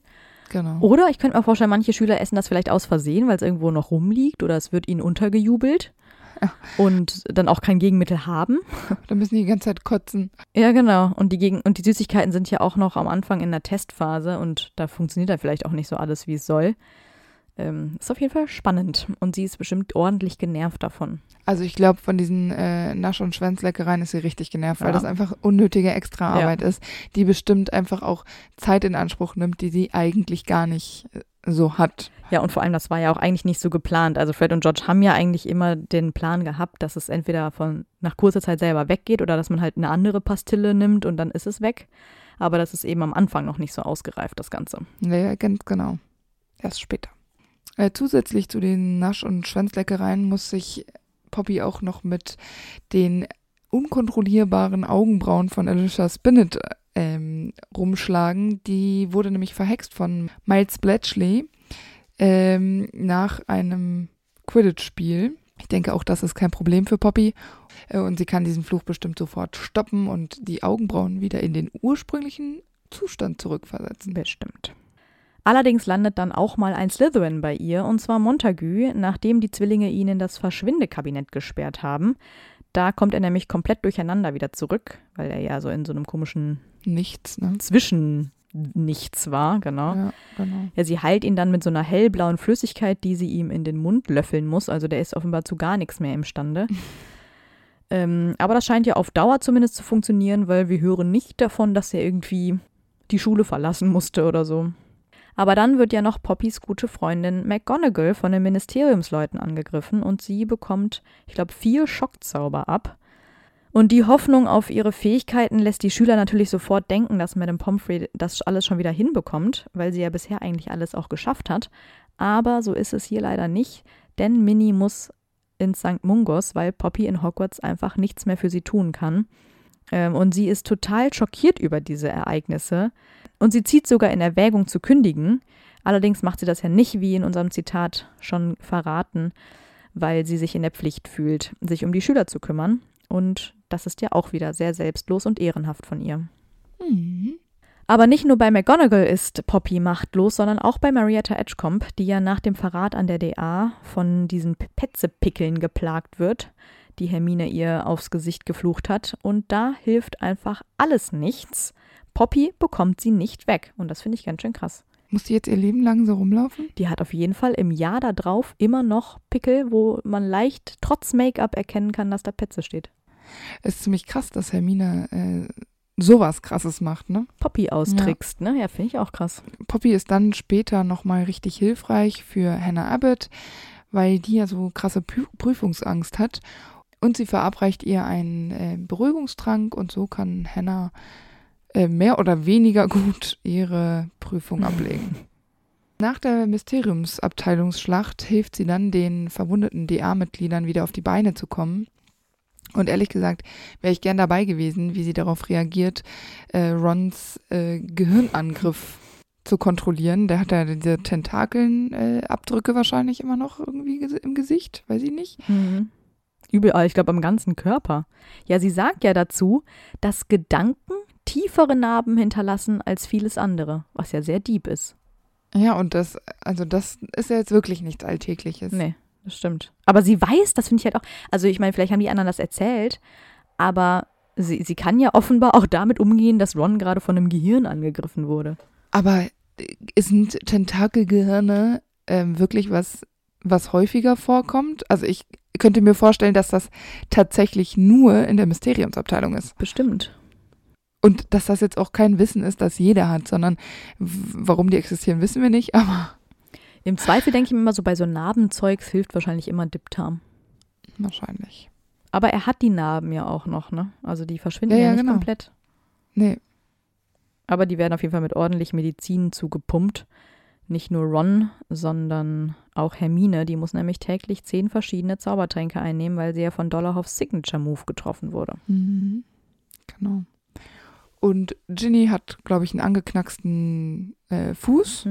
Genau. Oder ich könnte mir vorstellen, manche Schüler essen das vielleicht aus Versehen, weil es irgendwo noch rumliegt oder es wird ihnen untergejubelt Ja. und dann auch kein Gegenmittel haben. Da müssen die die ganze Zeit kotzen. Ja, genau. Und die, Gegen und die Süßigkeiten sind ja auch noch am Anfang in der Testphase und da funktioniert da vielleicht auch nicht so alles, wie es soll. Ähm, ist auf jeden Fall spannend und sie ist bestimmt ordentlich genervt davon. Also ich glaube, von diesen äh, Nasch- und Schwänzleckereien ist sie richtig genervt, weil Ja. das einfach unnötige Extraarbeit ist, die bestimmt einfach auch Zeit in Anspruch nimmt, die sie eigentlich gar nicht äh, so hat. Ja, und vor allem, das war ja auch eigentlich nicht so geplant. Also Fred und George haben ja eigentlich immer den Plan gehabt, dass es entweder von nach kurzer Zeit selber weggeht oder dass man halt eine andere Pastille nimmt und dann ist es weg. Aber das ist eben am Anfang noch nicht so ausgereift, das Ganze. Ja, ganz genau. Erst später. Äh, zusätzlich zu den Nasch- und Schwänzleckereien muss sich Poppy auch noch mit den unkontrollierbaren Augenbrauen von Alicia Spinnet ähm, rumschlagen. Die wurde nämlich verhext von Miles Bletchley ähm, nach einem Quidditch-Spiel. Ich denke auch, das ist kein Problem für Poppy. Äh, und sie kann diesen Fluch bestimmt sofort stoppen und die Augenbrauen wieder in den ursprünglichen Zustand zurückversetzen. Bestimmt. Allerdings landet dann auch mal ein Slytherin bei ihr, und zwar Montagu, nachdem die Zwillinge ihn in das Verschwindekabinett gesperrt haben. Da kommt er nämlich komplett durcheinander wieder zurück, weil er ja so in so einem komischen Nichts, ne? Zwischen, nichts war, genau. Ja, genau. Ja, sie heilt ihn dann mit so einer hellblauen Flüssigkeit, die sie ihm in den Mund löffeln muss. Also der ist offenbar zu gar nichts mehr imstande. ähm, aber das scheint ja auf Dauer zumindest zu funktionieren, weil wir hören nicht davon, dass er irgendwie die Schule verlassen musste oder so. Aber dann wird ja noch Poppys gute Freundin McGonagall von den Ministeriumsleuten angegriffen und sie bekommt, ich glaube, vier Schockzauber ab. Und die Hoffnung auf ihre Fähigkeiten lässt die Schüler natürlich sofort denken, dass Madame Pomfrey das alles schon wieder hinbekommt, weil sie ja bisher eigentlich alles auch geschafft hat. Aber so ist es hier leider nicht, denn Minnie muss ins St. Mungos, weil Poppy in Hogwarts einfach nichts mehr für sie tun kann. Ähm, und sie ist total schockiert über diese Ereignisse. Und sie zieht sogar in Erwägung zu kündigen. Allerdings macht sie das ja nicht, wie in unserem Zitat schon verraten, weil sie sich in der Pflicht fühlt, sich um die Schüler zu kümmern. Und das ist ja auch wieder sehr selbstlos und ehrenhaft von ihr. Mhm. Aber nicht nur bei McGonagall ist Poppy machtlos, sondern auch bei Marietta Edgecombe, die ja nach dem Verrat an der DA von diesen Petzepickeln geplagt wird, die Hermine ihr aufs Gesicht geflucht hat. Und da hilft einfach alles nichts. Poppy bekommt sie nicht weg. Und das finde ich ganz schön krass. Muss die jetzt ihr Leben lang so rumlaufen? Die hat auf jeden Fall im Jahr darauf immer noch Pickel, wo man leicht trotz Make-up erkennen kann, dass da Petze steht. Ist ziemlich krass, dass Hermine äh, sowas krasses macht, ne? Poppy austrickst, ne? Ja, finde ich auch krass. Poppy ist dann später nochmal richtig hilfreich für Hannah Abbott, weil die ja so krasse Prü Prüfungsangst hat. Und sie verabreicht ihr einen äh, Beruhigungstrank und so kann Hannah äh, mehr oder weniger gut ihre Prüfung ablegen. Nach der Mysteriumsabteilungsschlacht hilft sie dann den verwundeten DA-Mitgliedern wieder auf die Beine zu kommen. Und ehrlich gesagt wäre ich gern dabei gewesen, wie sie darauf reagiert, äh, Rons äh, Gehirnangriff zu kontrollieren. Der hat ja diese Tentakeln-Abdrücke wahrscheinlich immer noch irgendwie im Gesicht, weiß ich nicht. Mhm. Überall, ich glaube am ganzen Körper. Ja, sie sagt ja dazu, dass Gedanken tiefere Narben hinterlassen als vieles andere, was ja sehr deep ist. Ja, und das, also das ist ja jetzt wirklich nichts Alltägliches. Nee, das stimmt. Aber sie weiß, das finde ich halt auch, also ich meine, vielleicht haben die anderen das erzählt, aber sie, sie kann ja offenbar auch damit umgehen, dass Ron gerade von einem Gehirn angegriffen wurde. Aber äh, sind Tentakelgehirne ähm, wirklich was, was häufiger vorkommt? Also ich könnte mir vorstellen, dass das tatsächlich nur in der Mysteriumsabteilung ist. Bestimmt. Und dass das jetzt auch kein Wissen ist, das jeder hat, sondern warum die existieren, wissen wir nicht, aber Im Zweifel denke ich mir immer so, bei so Narbenzeugs hilft wahrscheinlich immer Diptam. wahrscheinlich. Aber er hat die Narben ja auch noch, ne? Also die verschwinden ja, Ja, ja, nicht genau. komplett. Nee, Aber die werden auf jeden Fall mit ordentlich Medizin zugepumpt. Nicht nur Ron, sondern auch Hermine. Die muss nämlich täglich zehn verschiedene Zaubertränke einnehmen, weil sie ja von Dollarhoffs Signature Move getroffen wurde. Mhm. Genau. Und Ginny hat, glaube ich, einen angeknacksten äh, Fuß.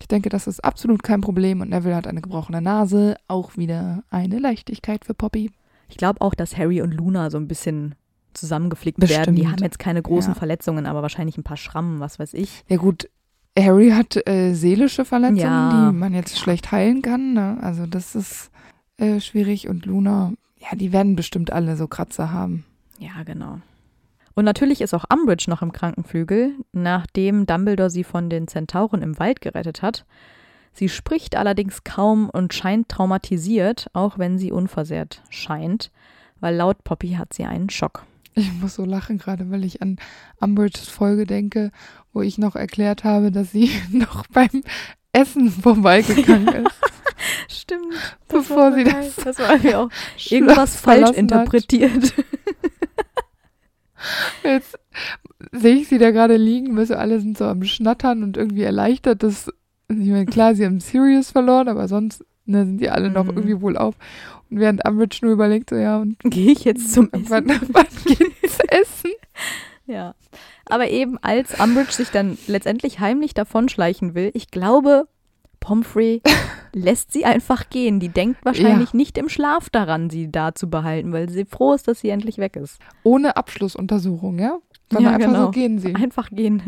Ich denke, das ist absolut kein Problem. Und Neville hat eine gebrochene Nase. Auch wieder eine Leichtigkeit für Poppy. Ich glaube auch, dass Harry und Luna so ein bisschen zusammengeflickt werden. Die Bestimmt. haben jetzt keine großen Ja. Verletzungen, aber wahrscheinlich ein paar Schrammen, was weiß ich. Ja gut, Harry hat äh, seelische Verletzungen, Ja. die man jetzt schlecht heilen kann. Ne? Also das ist äh, schwierig. Und Luna, ja, die werden bestimmt alle so Kratzer haben. Ja, genau. Und natürlich ist auch Umbridge noch im Krankenflügel, nachdem Dumbledore sie von den Zentauren im Wald gerettet hat. Sie spricht allerdings kaum und scheint traumatisiert, auch wenn sie unversehrt scheint, weil laut Poppy hat sie einen Schock. Ich muss so lachen gerade, weil ich an Umbridges Folge denke, wo ich noch erklärt habe, dass sie noch beim Essen vorbeigegangen ist. Stimmt. Bevor sie das Das war auch irgendwas falsch interpretiert. Jetzt sehe ich sie da gerade liegen, weil so alle sind so am Schnattern und irgendwie erleichtert, dass, ich meine, klar, sie haben Sirius verloren, aber sonst ne, sind die alle noch Mhm. irgendwie wohl auf. Und während Umbridge nur überlegt, so ja, und Gehe ich jetzt zum Essen? wann, wann geht's essen? Ja. Aber eben als Umbridge sich dann letztendlich heimlich davonschleichen will, ich glaube, Pomfrey lässt sie einfach gehen. Die denkt wahrscheinlich nicht im Schlaf daran, sie da zu behalten, weil sie froh ist, dass sie endlich weg ist. Ohne Abschlussuntersuchung, ja? Sondern Ja, einfach genau. so gehen sie. Einfach gehen.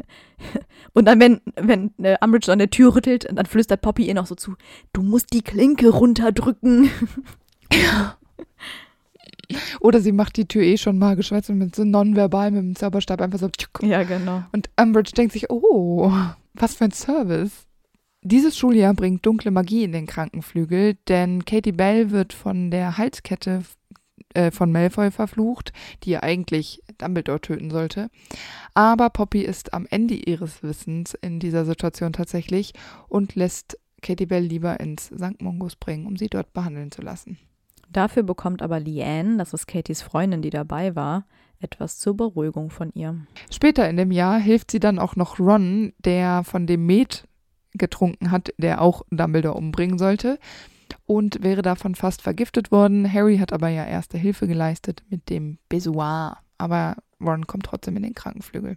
Und dann, wenn, wenn äh, Umbridge an der Tür rüttelt, dann flüstert Poppy ihr noch so zu, du musst die Klinke runterdrücken. Oder sie macht die Tür eh schon magisch, weißt du, mit so nonverbal mit dem Zauberstab einfach so. tschuk. Ja, genau. Und Umbridge denkt sich, oh, was für ein Service. Dieses Schuljahr bringt dunkle Magie in den Krankenflügel, denn Katie Bell wird von der Halskette äh, von Malfoy verflucht, die ja eigentlich Dumbledore töten sollte. Aber Poppy ist am Ende ihres Wissens in dieser Situation tatsächlich und lässt Katie Bell lieber ins St. Mungus bringen, um sie dort behandeln zu lassen. Dafür bekommt aber Leanne, das ist Katies Freundin, die dabei war, etwas zur Beruhigung von ihr. Später in dem Jahr hilft sie dann auch noch Ron, der von dem Met getrunken hat, der auch Dumbledore umbringen sollte und wäre davon fast vergiftet worden. Harry hat aber ja erste Hilfe geleistet mit dem Besoir. Aber Ron kommt trotzdem in den Krankenflügel.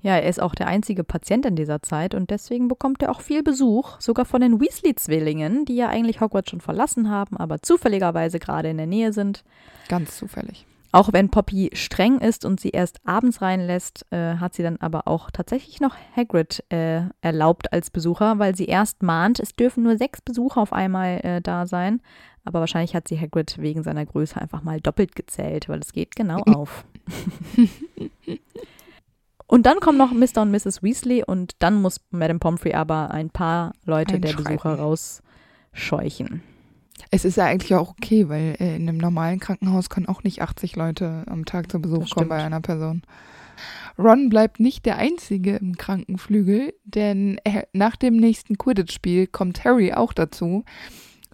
Ja, er ist auch der einzige Patient in dieser Zeit und deswegen bekommt er auch viel Besuch, sogar von den Weasley-Zwillingen, die ja eigentlich Hogwarts schon verlassen haben, aber zufälligerweise gerade in der Nähe sind. Ganz zufällig. Auch wenn Poppy streng ist und sie erst abends reinlässt, äh, hat sie dann aber auch tatsächlich noch Hagrid äh, erlaubt als Besucher, weil sie erst mahnt, es dürfen nur sechs Besucher auf einmal äh, da sein. Aber wahrscheinlich hat sie Hagrid wegen seiner Größe einfach mal doppelt gezählt, weil es geht genau auf. und dann kommen noch Mr. und Mrs. Weasley und dann muss Madame Pomfrey aber ein paar Leute der Besucher rausscheuchen. Es ist ja eigentlich auch okay, weil äh, in einem normalen Krankenhaus können auch nicht 80 Leute am Tag zu Besuch kommen bei einer Person. Ron bleibt nicht der Einzige im Krankenflügel, denn nach dem nächsten Quidditch-Spiel kommt Harry auch dazu.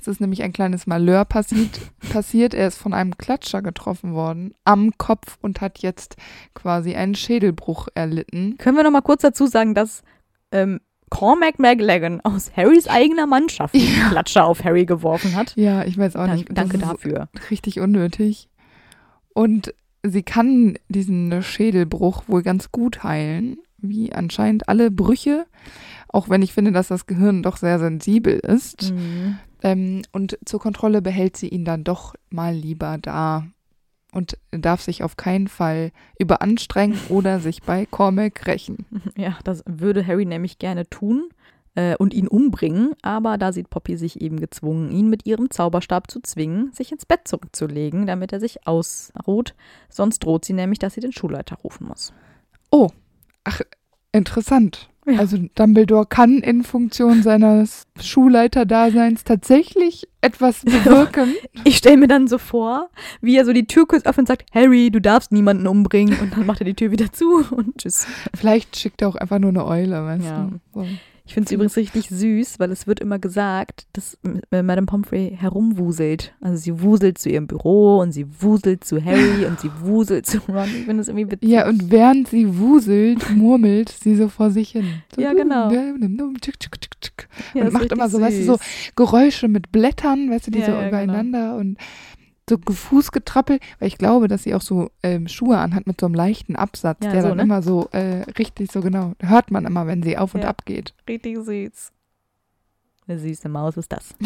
Es ist nämlich ein kleines Malheur passiert, passiert. Er ist von einem Klatscher getroffen worden am Kopf und hat jetzt quasi einen Schädelbruch erlitten. Können wir noch mal kurz dazu sagen, dass ähm, Cormac McLagan aus Harrys eigener Mannschaft ja. Klatscher auf Harry geworfen hat. Ja, ich weiß auch nicht. Das danke dafür. Richtig unnötig. Und sie kann diesen Schädelbruch wohl ganz gut heilen, wie anscheinend alle Brüche, auch wenn ich finde, dass das Gehirn doch sehr sensibel ist. Mhm. Ähm, und zur Kontrolle behält sie ihn dann doch mal lieber da und darf sich auf keinen Fall überanstrengen oder sich bei Cormac rächen. Ja, das würde Harry nämlich gerne tun äh, und ihn umbringen, aber da sieht Poppy sich eben gezwungen, ihn mit ihrem Zauberstab zu zwingen, sich ins Bett zurückzulegen, damit er sich ausruht. Sonst droht sie nämlich, dass sie den Schulleiter rufen muss. Oh, ach, interessant. Ja. Also Dumbledore kann in Funktion seines Schulleiterdaseins tatsächlich etwas bewirken. Ich stelle mir dann so vor, wie er so die Tür kurz öffnet und sagt, Harry, du darfst niemanden umbringen. Und dann macht er die Tür wieder zu und tschüss. Vielleicht schickt er auch einfach nur eine Eule, weißt ja. du. So. Ich finde es übrigens richtig süß, weil es wird immer gesagt, dass Madame Pomfrey herumwuselt. Also sie wuselt zu ihrem Büro und sie wuselt zu Harry und sie wuselt zu Ron. Ich finde das irgendwie witzig. Ja, und während sie wuselt, murmelt sie so vor sich hin. So, ja, genau. Und macht immer so, süß. weißt du, so Geräusche mit Blättern, weißt du, die ja, so ja, genau. übereinander genau. und so Fußgetrappel, weil ich glaube, dass sie auch so ähm, Schuhe anhat mit so einem leichten Absatz, ja, der so, dann ne? immer so äh, richtig so genau, hört man immer, wenn sie auf und ab geht. Richtig süß. Eine süße Maus ist das.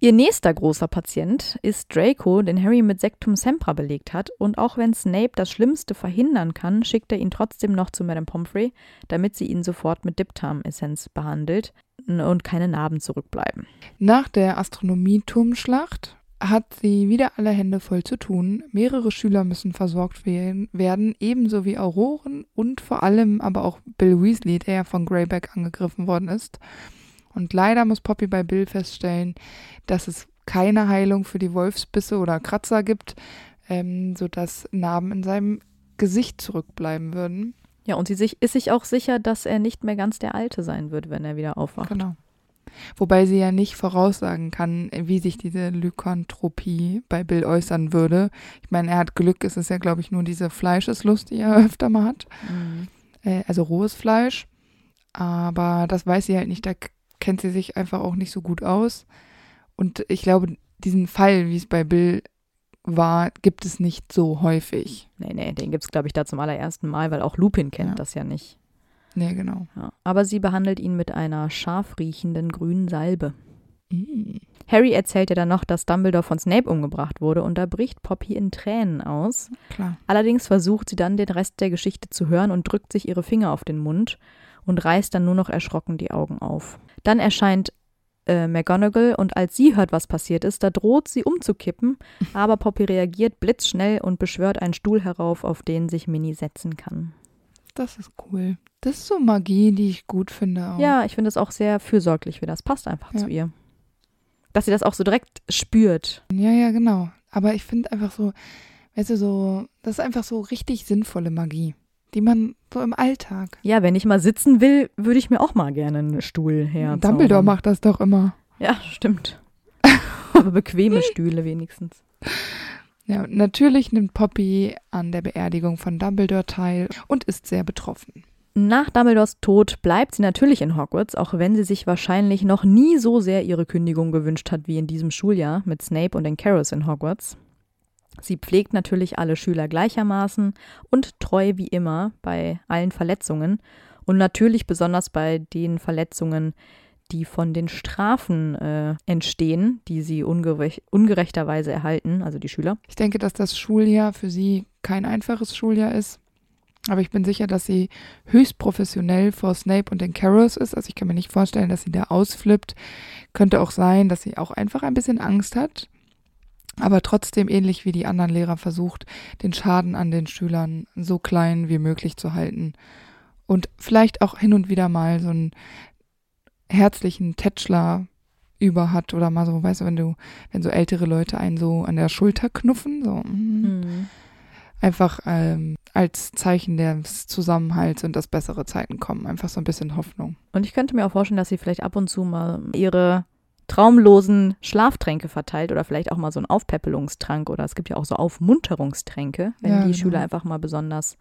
Ihr nächster großer Patient ist Draco, den Harry mit Sectum Sempra belegt hat. Und auch wenn Snape das Schlimmste verhindern kann, schickt er ihn trotzdem noch zu Madame Pomfrey, damit sie ihn sofort mit Diptam-Essenz behandelt und keine Narben zurückbleiben. Nach der Astronomieturmschlacht hat sie wieder alle Hände voll zu tun. Mehrere Schüler müssen versorgt werden, ebenso wie Auroren und vor allem aber auch Bill Weasley, der ja von Greyback angegriffen worden ist. Und leider muss Poppy bei Bill feststellen, dass es keine Heilung für die Wolfsbisse oder Kratzer gibt, ähm, sodass Narben in seinem Gesicht zurückbleiben würden. Ja, und sie sich, ist sich auch sicher, dass er nicht mehr ganz der Alte sein wird, wenn er wieder aufwacht. Genau. Wobei sie ja nicht voraussagen kann, wie sich diese Lykanthropie bei Bill äußern würde. Ich meine, er hat Glück, es ist ja, glaube ich, nur diese Fleischeslust, die er öfter mal hat. Mhm. Äh, also rohes Fleisch. Aber das weiß sie halt nicht, da kennt sie sich einfach auch nicht so gut aus. Und ich glaube, diesen Fall, wie es bei Bill war, gibt es nicht so häufig. Nee, nee, den gibt es, glaube ich, da zum allerersten Mal, weil auch Lupin kennt ja. das ja nicht. Nee, genau. Ja, aber sie behandelt ihn mit einer scharf riechenden grünen Salbe. Mm. Harry erzählt ja dann noch, dass Dumbledore von Snape umgebracht wurde und da bricht Poppy in Tränen aus. Klar. Allerdings versucht sie dann den Rest der Geschichte zu hören und drückt sich ihre Finger auf den Mund und reißt dann nur noch erschrocken die Augen auf. Dann erscheint äh, McGonagall und als sie hört, was passiert ist, da droht sie umzukippen, aber Poppy reagiert blitzschnell und beschwört einen Stuhl herauf, auf den sich Minnie setzen kann. Das ist cool. Das ist so Magie, die ich gut finde. Auch. Ja, ich finde es auch sehr fürsorglich, wie das passt einfach Ja. zu ihr. Dass sie das auch so direkt spürt. Ja, ja, genau. Aber ich finde einfach so, weißt du, so, das ist einfach so richtig sinnvolle Magie, die man so im Alltag. Ja, wenn ich mal sitzen will, würde ich mir auch mal gerne einen Stuhl her. Dumbledore macht das doch immer. Ja, stimmt. Aber bequeme Stühle wenigstens. Ja, natürlich nimmt Poppy an der Beerdigung von Dumbledore teil und ist sehr betroffen. Nach Dumbledores Tod bleibt sie natürlich in Hogwarts, auch wenn sie sich wahrscheinlich noch nie so sehr ihre Kündigung gewünscht hat wie in diesem Schuljahr mit Snape und den Carrows in Hogwarts. Sie pflegt natürlich alle Schüler gleichermaßen und treu wie immer bei allen Verletzungen und natürlich besonders bei den Verletzungen, die von den Strafen äh, entstehen, die sie ungerech ungerechterweise erhalten, also die Schüler. Ich denke, dass das Schuljahr für sie kein einfaches Schuljahr ist. Aber ich bin sicher, dass sie höchst professionell vor Snape und den Carrows ist. Also ich kann mir nicht vorstellen, dass sie da ausflippt. Könnte auch sein, dass sie auch einfach ein bisschen Angst hat. Aber trotzdem ähnlich wie die anderen Lehrer versucht, den Schaden an den Schülern so klein wie möglich zu halten. Und vielleicht auch hin und wieder mal so einen herzlichen Tätschler über hat oder mal so, weißt du, wenn du, wenn so ältere Leute einen so an der Schulter knuffen, so. Mhm. einfach ähm, als Zeichen des Zusammenhalts und dass bessere Zeiten kommen. Einfach so ein bisschen Hoffnung. Und ich könnte mir auch vorstellen, dass sie vielleicht ab und zu mal ihre traumlosen Schlaftränke verteilt oder vielleicht auch mal so einen Aufpäppelungstrank oder es gibt ja auch so Aufmunterungstränke, wenn Ja, die genau. Schüler einfach mal besonders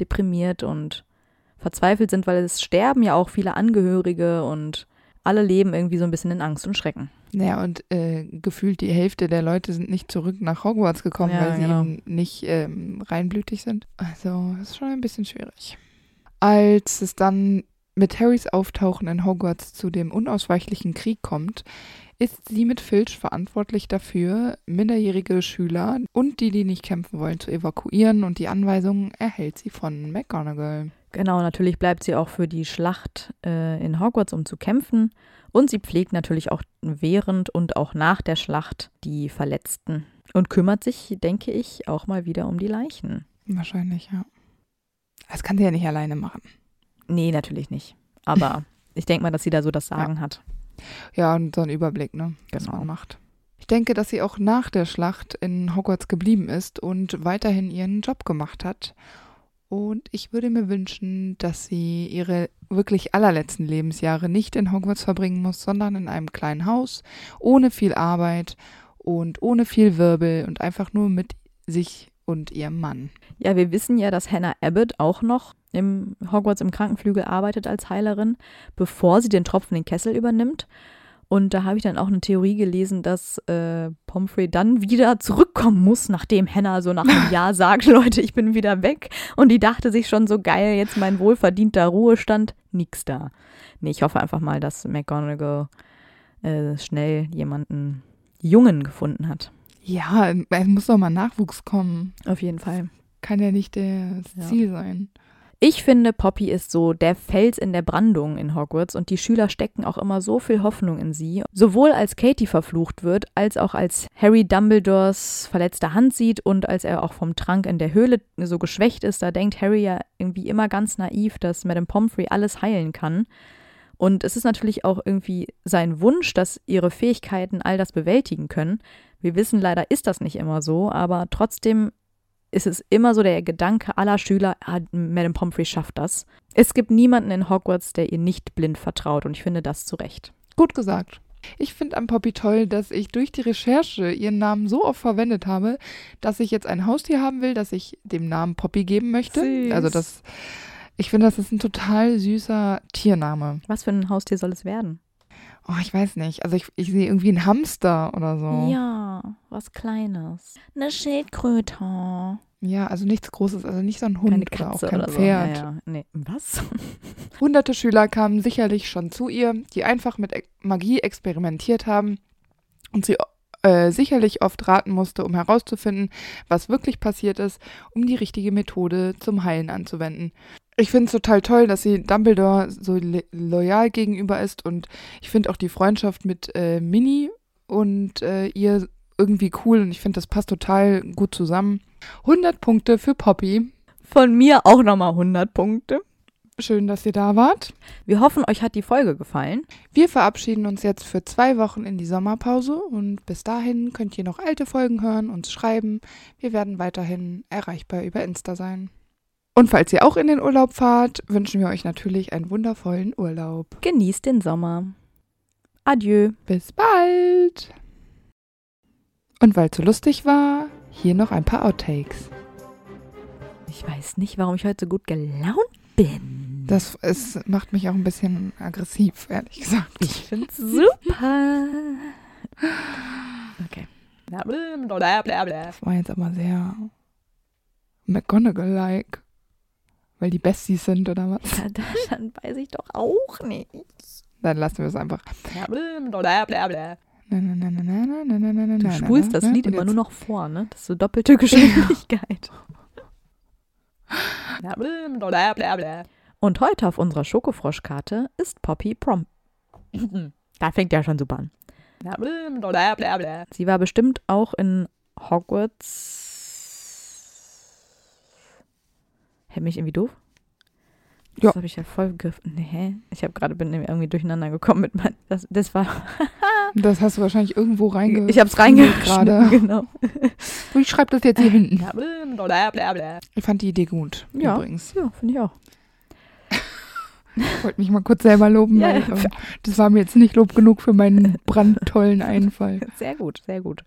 deprimiert und verzweifelt sind, weil es sterben ja auch viele Angehörige und alle leben irgendwie so ein bisschen in Angst und Schrecken. Naja, und äh, gefühlt die Hälfte der Leute sind nicht zurück nach Hogwarts gekommen, Ja, weil sie genau. eben nicht ähm, reinblütig sind. Also, das ist schon ein bisschen schwierig. Als es dann mit Harrys Auftauchen in Hogwarts zu dem unausweichlichen Krieg kommt, ist sie mit Filch verantwortlich dafür, minderjährige Schüler und die, die nicht kämpfen wollen, zu evakuieren und die Anweisungen erhält sie von McGonagall. Genau, natürlich bleibt sie auch für die Schlacht äh, in Hogwarts, um zu kämpfen. Und sie pflegt natürlich auch während und auch nach der Schlacht die Verletzten. Und kümmert sich, denke ich, auch mal wieder um die Leichen. Wahrscheinlich, ja. Das kann sie ja nicht alleine machen. Nee, natürlich nicht. Aber ich denke mal, dass sie da so das Sagen hat. Ja, und so ein Überblick, ne? Was Genau. man macht. Ich denke, dass sie auch nach der Schlacht in Hogwarts geblieben ist und weiterhin ihren Job gemacht hat. Und ich würde mir wünschen, dass sie ihre wirklich allerletzten Lebensjahre nicht in Hogwarts verbringen muss, sondern in einem kleinen Haus, ohne viel Arbeit und ohne viel Wirbel und einfach nur mit sich und ihrem Mann. Ja, wir wissen ja, dass Hannah Abbott auch noch im Hogwarts im Krankenflügel arbeitet als Heilerin, bevor sie den Tropfen den Kessel übernimmt. Und da habe ich dann auch eine Theorie gelesen, dass äh, Pomfrey dann wieder zurückkommen muss, nachdem Hannah so nach einem Jahr sagt, Leute, ich bin wieder weg. Und die dachte sich schon so geil, jetzt mein wohlverdienter Ruhestand, nix da. Nee, ich hoffe einfach mal, dass McGonagall äh, schnell jemanden Jungen gefunden hat. Ja, es muss doch mal Nachwuchs kommen. Auf jeden Fall. Kann ja nicht das Ja. Ziel sein. Ich finde, Poppy ist so der Fels in der Brandung in Hogwarts und die Schüler stecken auch immer so viel Hoffnung in sie. Sowohl als Katie verflucht wird, als auch als Harry Dumbledores verletzte Hand sieht und als er auch vom Trank in der Höhle so geschwächt ist, da denkt Harry ja irgendwie immer ganz naiv, dass Madame Pomfrey alles heilen kann. Und es ist natürlich auch irgendwie sein Wunsch, dass ihre Fähigkeiten all das bewältigen können. Wir wissen leider, ist das nicht immer so, aber trotzdem ist es immer so der Gedanke aller Schüler, ah, Madame Pomfrey schafft das. Es gibt niemanden in Hogwarts, der ihr nicht blind vertraut und ich finde das zu Recht. Gut gesagt. Ich finde an Poppy toll, dass ich durch die Recherche ihren Namen so oft verwendet habe, dass ich jetzt ein Haustier haben will, das ich dem Namen Poppy geben möchte. Süß. Also das, ich finde, das ist ein total süßer Tiername. Was für ein Haustier soll es werden? Oh, ich weiß nicht. Also ich, ich sehe irgendwie einen Hamster oder so. Ja, was Kleines. Eine Schildkröte. Ja, also nichts Großes, also nicht so ein Hund Keine oder Katze auch kein oder Pferd. so. Ja, ja. Nee. Was? Hunderte Schüler kamen sicherlich schon zu ihr, die einfach mit Magie experimentiert haben und sie äh, sicherlich oft raten musste, um herauszufinden, was wirklich passiert ist, um die richtige Methode zum Heilen anzuwenden. Ich finde es total toll, dass sie Dumbledore so loyal gegenüber ist und ich finde auch die Freundschaft mit äh, Minnie und äh, ihr irgendwie cool und ich finde, das passt total gut zusammen. 100 Punkte für Poppy. Von mir auch nochmal 100 Punkte. Schön, dass ihr da wart. Wir hoffen, euch hat die Folge gefallen. Wir verabschieden uns jetzt für zwei Wochen in die Sommerpause und bis dahin könnt ihr noch alte Folgen hören, uns schreiben. Wir werden weiterhin erreichbar über Insta sein. Und falls ihr auch in den Urlaub fahrt, wünschen wir euch natürlich einen wundervollen Urlaub. Genießt den Sommer. Adieu. Bis bald! Und weil es so lustig war, hier noch ein paar Outtakes. Ich weiß nicht, warum ich heute so gut gelaunt bin. Das es macht mich auch ein bisschen aggressiv, ehrlich gesagt. ich find's super. Okay. Das war jetzt aber sehr McGonagall-like. Weil die Besties sind, oder was? Ja, da- dann weiß ich doch auch nicht. Dann lassen wir es einfach. Du spulst das Lied immer nur noch vor, ne? Das ist so doppelte Geschwindigkeit. Und heute auf unserer Schokofroschkarte ist Poppy Prom. Da fängt ja schon super an. Sie war bestimmt auch in Hogwarts. Hä, mich irgendwie doof? Das Ja. habe ich ja voll gegriffen. Nee, hä? Ich habe gerade bin irgendwie durcheinander gekommen mit mein, das, das war Das hast du wahrscheinlich irgendwo reinge... ich habe es reingeschrieben gerade. genau. Und ich schreibe das jetzt hier hinten. Ich fand die Idee gut, Ja. übrigens. Ja, finde ich auch. Ich wollte mich mal kurz selber loben, Ja, weil ja. ähm, das war mir jetzt nicht Lob genug für meinen brandtollen Einfall. Sehr gut, sehr gut.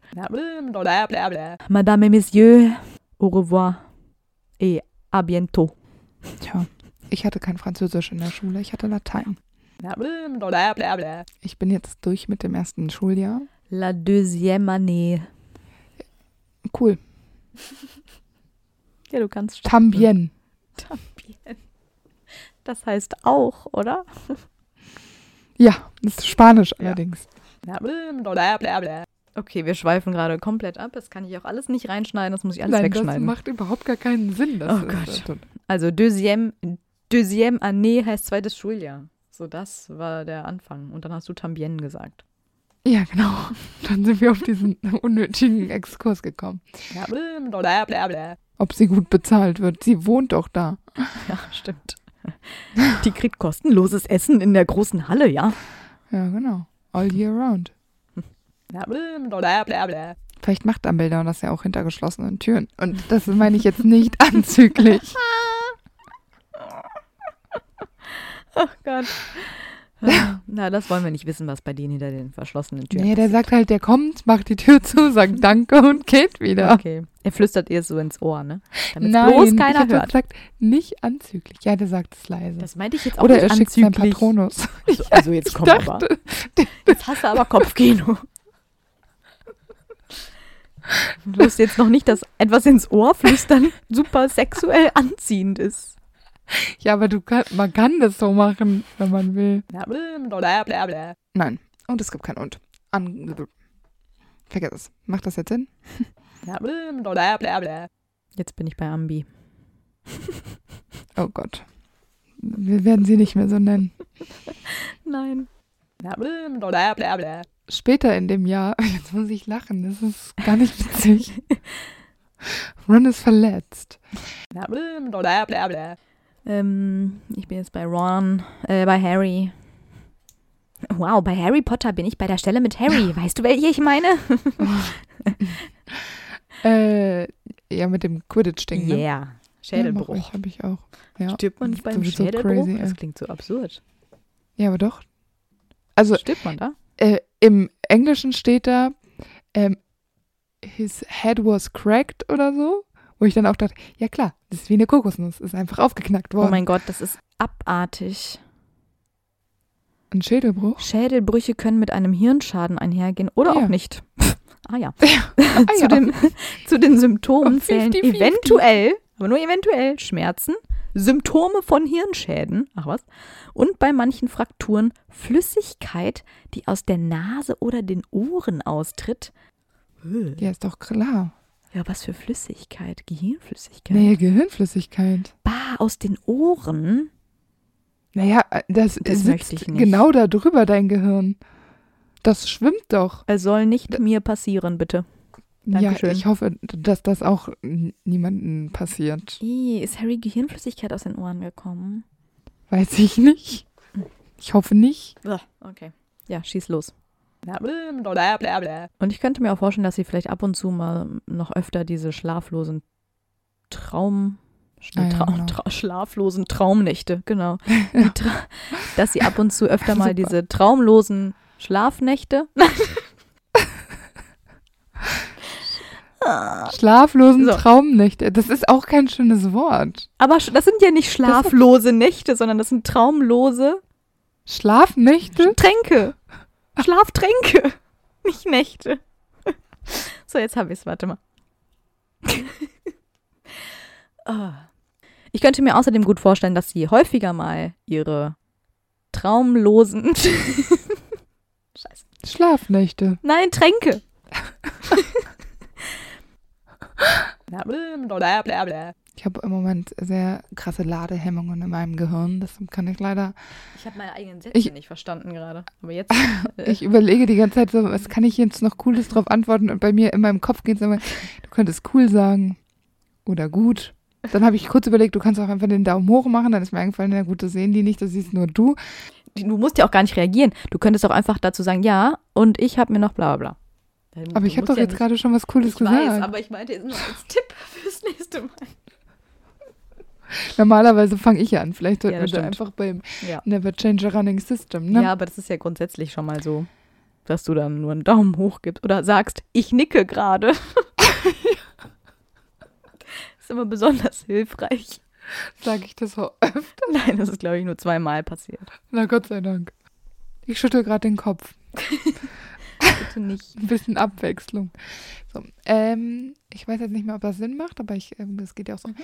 Madame et Messieurs, au revoir et à bientôt. Tja, ich hatte kein Französisch in der Schule, ich hatte Latein. Ich bin jetzt durch mit dem ersten Schuljahr. La deuxième année. Cool. Ja, du kannst. Tambien. Tambien. Das heißt auch, oder? Ja, das ist Spanisch Ja. allerdings. Okay, wir schweifen gerade komplett ab. Das kann ich auch alles nicht reinschneiden, das muss ich alles Nein, das wegschneiden. macht überhaupt gar keinen Sinn. Das Oh Gott. äh, Also deuxième, deuxième année heißt zweites Schuljahr. So, das war der Anfang. Und dann hast du Tambien gesagt. Ja, genau. Dann sind wir auf diesen unnötigen Exkurs gekommen. Ob sie gut bezahlt wird. Sie wohnt doch da. Ja, stimmt. Die kriegt kostenloses Essen in der großen Halle, ja? Ja, genau. All year round. Vielleicht macht Dumbledore das ja auch hinter geschlossenen Türen. Und das meine ich jetzt nicht anzüglich. Oh Gott. Ja, Na, das wollen wir nicht wissen, was bei denen hinter den verschlossenen Türen Nee, der passiert. sagt halt, der kommt, macht die Tür zu, sagt Danke und geht wieder. Okay. Er flüstert ihr so ins Ohr, ne? Damit Nein, bloß ich keiner hab hört. gesagt, nicht anzüglich. Ja, der sagt es leise. Das meinte ich jetzt auch Oder nicht er schickt seinen anzüglich. Patronus. Also, also jetzt Ich komm aber. dachte, Jetzt hast du aber Kopfkino. Du wirst jetzt noch nicht, dass etwas ins Ohr flüstern super sexuell anziehend ist. ja, aber du kann, man kann das so machen, wenn man will. Nein. Und es gibt kein Und. An Vergiss es. Macht das jetzt Sinn? Jetzt bin ich bei Ambi. Oh Gott. Wir werden sie nicht mehr so nennen. Nein. Später in dem Jahr, jetzt muss ich lachen, das ist gar nicht witzig. Ron ist verletzt. Ähm, ich bin jetzt bei Ron, äh, bei Harry. Wow, bei Harry Potter bin ich bei der Stelle mit Harry. Weißt du, welche ich meine? Äh, ja, mit dem Quidditch-Ding. Ne? Yeah. Schädelbruch. Ja, habe ich auch. Ja. Stirbt man nicht beim Das wird so Schädelbruch? crazy, das klingt so absurd. ja, aber doch. Also Stirbt man da? Äh, im Englischen steht da, ähm, his head was cracked oder so. Wo ich dann auch dachte, ja klar, das ist wie eine Kokosnuss, ist einfach aufgeknackt Oh worden. mein Gott, das ist abartig. Ein Schädelbruch? Schädelbrüche können mit einem Hirnschaden einhergehen oder Ja. auch nicht. ah ja. Ah, zu, ja. den, zu den Symptomen Oh, zählen 50-50. eventuell, aber nur eventuell, Schmerzen, Symptome von Hirnschäden, ach was, und bei manchen Frakturen Flüssigkeit, die aus der Nase oder den Ohren austritt. Ja, ist doch klar. Ja, was für Flüssigkeit? Gehirnflüssigkeit? Nee, Gehirnflüssigkeit. Bah, aus den Ohren? Naja, äh, das, Das sitzt genau da drüber, dein Gehirn. Das schwimmt doch. Es soll nicht mir passieren, bitte. Dankeschön. Ja, ich hoffe, dass das auch n- niemandem passiert. Ih, ist Harry Gehirnflüssigkeit aus den Ohren gekommen? Weiß ich nicht. Ich hoffe nicht. Okay. Ja, schieß los. Und ich könnte mir auch vorstellen, dass sie vielleicht ab und zu mal noch öfter diese schlaflosen Traum. Ah ja, Trau genau. Trau schlaflosen Traumnächte, genau. Tra dass sie ab und zu öfter mal diese traumlosen Schlafnächte. Schlaflosen So. Traumnächte. Das ist auch kein schönes Wort. Aber das sind ja nicht schlaflose Nächte, sondern das sind traumlose Schlafnächte? Tränke. Schlaftränke. Nicht Nächte. So, jetzt habe ich es. Warte mal. Ah. Ich könnte mir außerdem gut vorstellen, dass sie häufiger mal ihre traumlosen. Scheiße. Schlafnächte. Nein, Tränke. Ich habe im Moment sehr krasse Ladehemmungen in meinem Gehirn. Deshalb kann ich leider. Ich habe meine eigenen Sätze Ich- nicht verstanden gerade. Aber jetzt. äh, Ich überlege die ganze Zeit so, was kann ich jetzt noch Cooles drauf antworten? Und bei mir in meinem Kopf geht es immer, du könntest cool sagen. Oder gut. Dann habe ich kurz überlegt, du kannst auch einfach den Daumen hoch machen. Dann ist mir eingefallen, na gut, das sehen die nicht, das siehst nur du. du musst ja auch gar nicht reagieren. Du könntest auch einfach dazu sagen, ja, und ich habe mir noch bla bla bla. Aber ich habe doch jetzt gerade schon was Cooles Ich gesagt. weiß, aber ich meinte jetzt nur als Tipp fürs nächste Mal. Normalerweise fange ich ja an. Vielleicht sollten Ja, wir da einfach beim Ja. Never Change a Running System, ne? ja, aber das ist ja grundsätzlich schon mal so, dass du dann nur einen Daumen hoch gibst oder sagst, ich nicke gerade. ist immer besonders hilfreich. Sage ich das so öfter? Nein, das ist, glaube ich, nur zweimal passiert. Na Gott sei Dank. Ich schüttel gerade den Kopf. Bitte nicht. Ein bisschen Abwechslung. So, ähm, ich weiß jetzt nicht mehr, ob das Sinn macht, aber ich, ähm, das geht ja auch so. Mhm.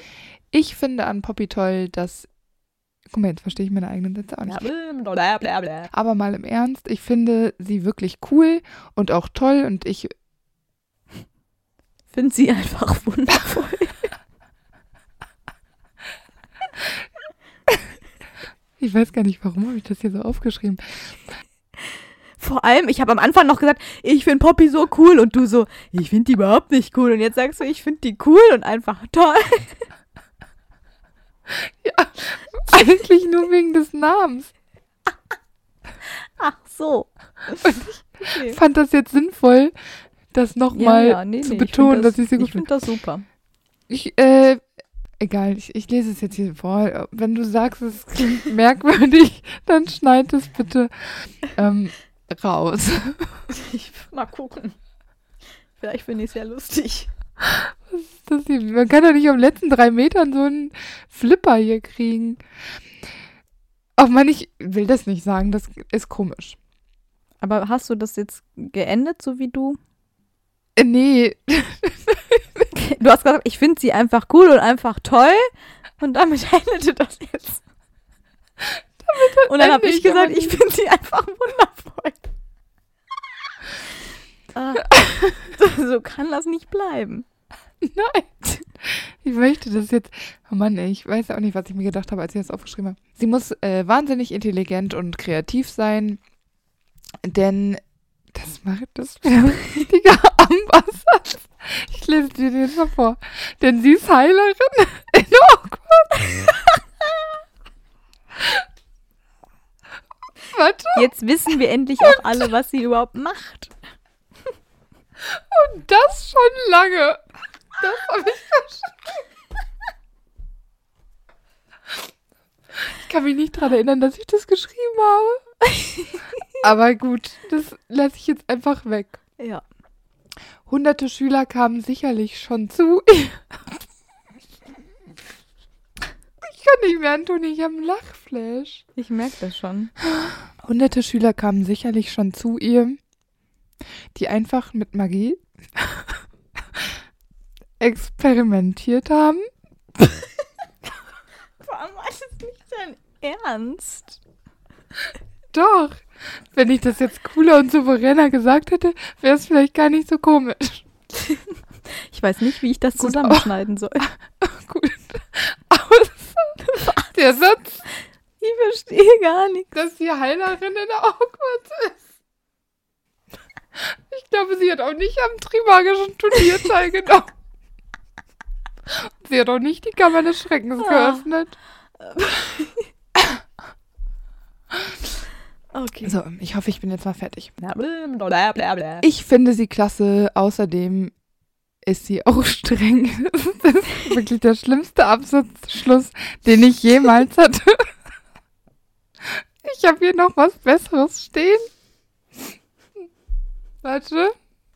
Ich finde an Poppy toll, dass. Guck mal, jetzt verstehe ich meine eigenen Sätze auch nicht. Bla, bla, bla. Aber mal im Ernst, ich finde sie wirklich cool und auch toll und ich. Find sie einfach wundervoll. Ich weiß gar nicht, warum habe ich das hier so aufgeschrieben. Vor allem, ich habe am Anfang noch gesagt, ich finde Poppy so cool und du so, ich finde die überhaupt nicht cool. Und jetzt sagst du, ich finde die cool und einfach toll. Eigentlich nur wegen des Namens. Ach so. Ich fand das jetzt sinnvoll, das nochmal nee, zu nee, betonen, ich dass ich sie gut Ich finde das super. Ich, äh, egal, ich, ich lese es jetzt hier vor. Wenn du sagst, es klingt merkwürdig, dann schneid es bitte ähm, raus. Ich, mal gucken. Vielleicht finde ich es ja lustig. Das hier, man kann doch nicht auf den letzten drei Metern so einen Flipper hier kriegen. Ach man, ich will das nicht sagen, das ist komisch. Aber hast du das jetzt geendet, so wie du? Äh, nee, Du hast gesagt, ich finde sie einfach cool und einfach toll. Und damit endete das jetzt. und dann habe ich gesagt, ich finde sie einfach wundervoll. Ah, so, so kann das nicht bleiben. nein. Ich möchte das jetzt. Oh Mann, ey, ich weiß auch nicht, was ich mir gedacht habe, als ich das aufgeschrieben habe. Sie muss äh, wahnsinnig intelligent und kreativ sein, denn das macht das für ein richtiger Ambassad. Ich lese dir den jetzt mal vor. Denn sie ist Heilerin in Hogwarts. Warte, Jetzt wissen wir endlich auch alle, was sie überhaupt macht. und das schon lange. Das habe ich verstanden. Ich kann mich nicht daran erinnern, dass ich das geschrieben habe. Aber gut, das lasse ich jetzt einfach weg. Ja. Hunderte Schüler kamen sicherlich schon zu. Ich kann nicht mehr, Antoni, ich habe einen Lachflash. Ich merke das schon. Hunderte Schüler kamen sicherlich schon zu ihr, die einfach mit Magie experimentiert haben. Allem war das nicht dein Ernst. Doch, wenn ich das jetzt cooler und souveräner gesagt hätte, wäre es vielleicht gar nicht so komisch. Ich weiß nicht, wie ich das zusammenschneiden soll. Gut. Der Satz, Ich verstehe gar nichts. dass die Heilerin in Hogwarts ist. Ich glaube, sie hat auch nicht am Trimagischen Turnier teilgenommen. Sie hat auch nicht die Kammer des Schreckens Ah. geöffnet. Okay. So, ich hoffe, ich bin jetzt mal fertig. Ich finde sie klasse. Außerdem ist sie auch streng. Das ist wirklich der schlimmste Absatzschluss, den ich jemals hatte. Ich habe hier noch was Besseres stehen. Warte.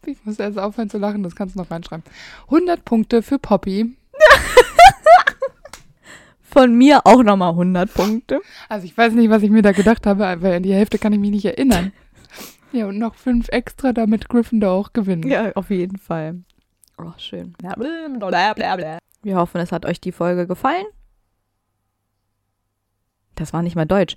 Ich muss erst aufhören zu lachen, das kannst du noch reinschreiben. 100 Punkte für Poppy. Von mir auch nochmal 100 Punkte. Also ich weiß nicht, was ich mir da gedacht habe, weil an die Hälfte kann ich mich nicht erinnern. Ja, und noch fünf extra, damit Gryffindor auch gewinnt. Ja, auf jeden Fall. Oh, schön. Wir hoffen, es hat euch die Folge gefallen. Das war nicht mal Deutsch.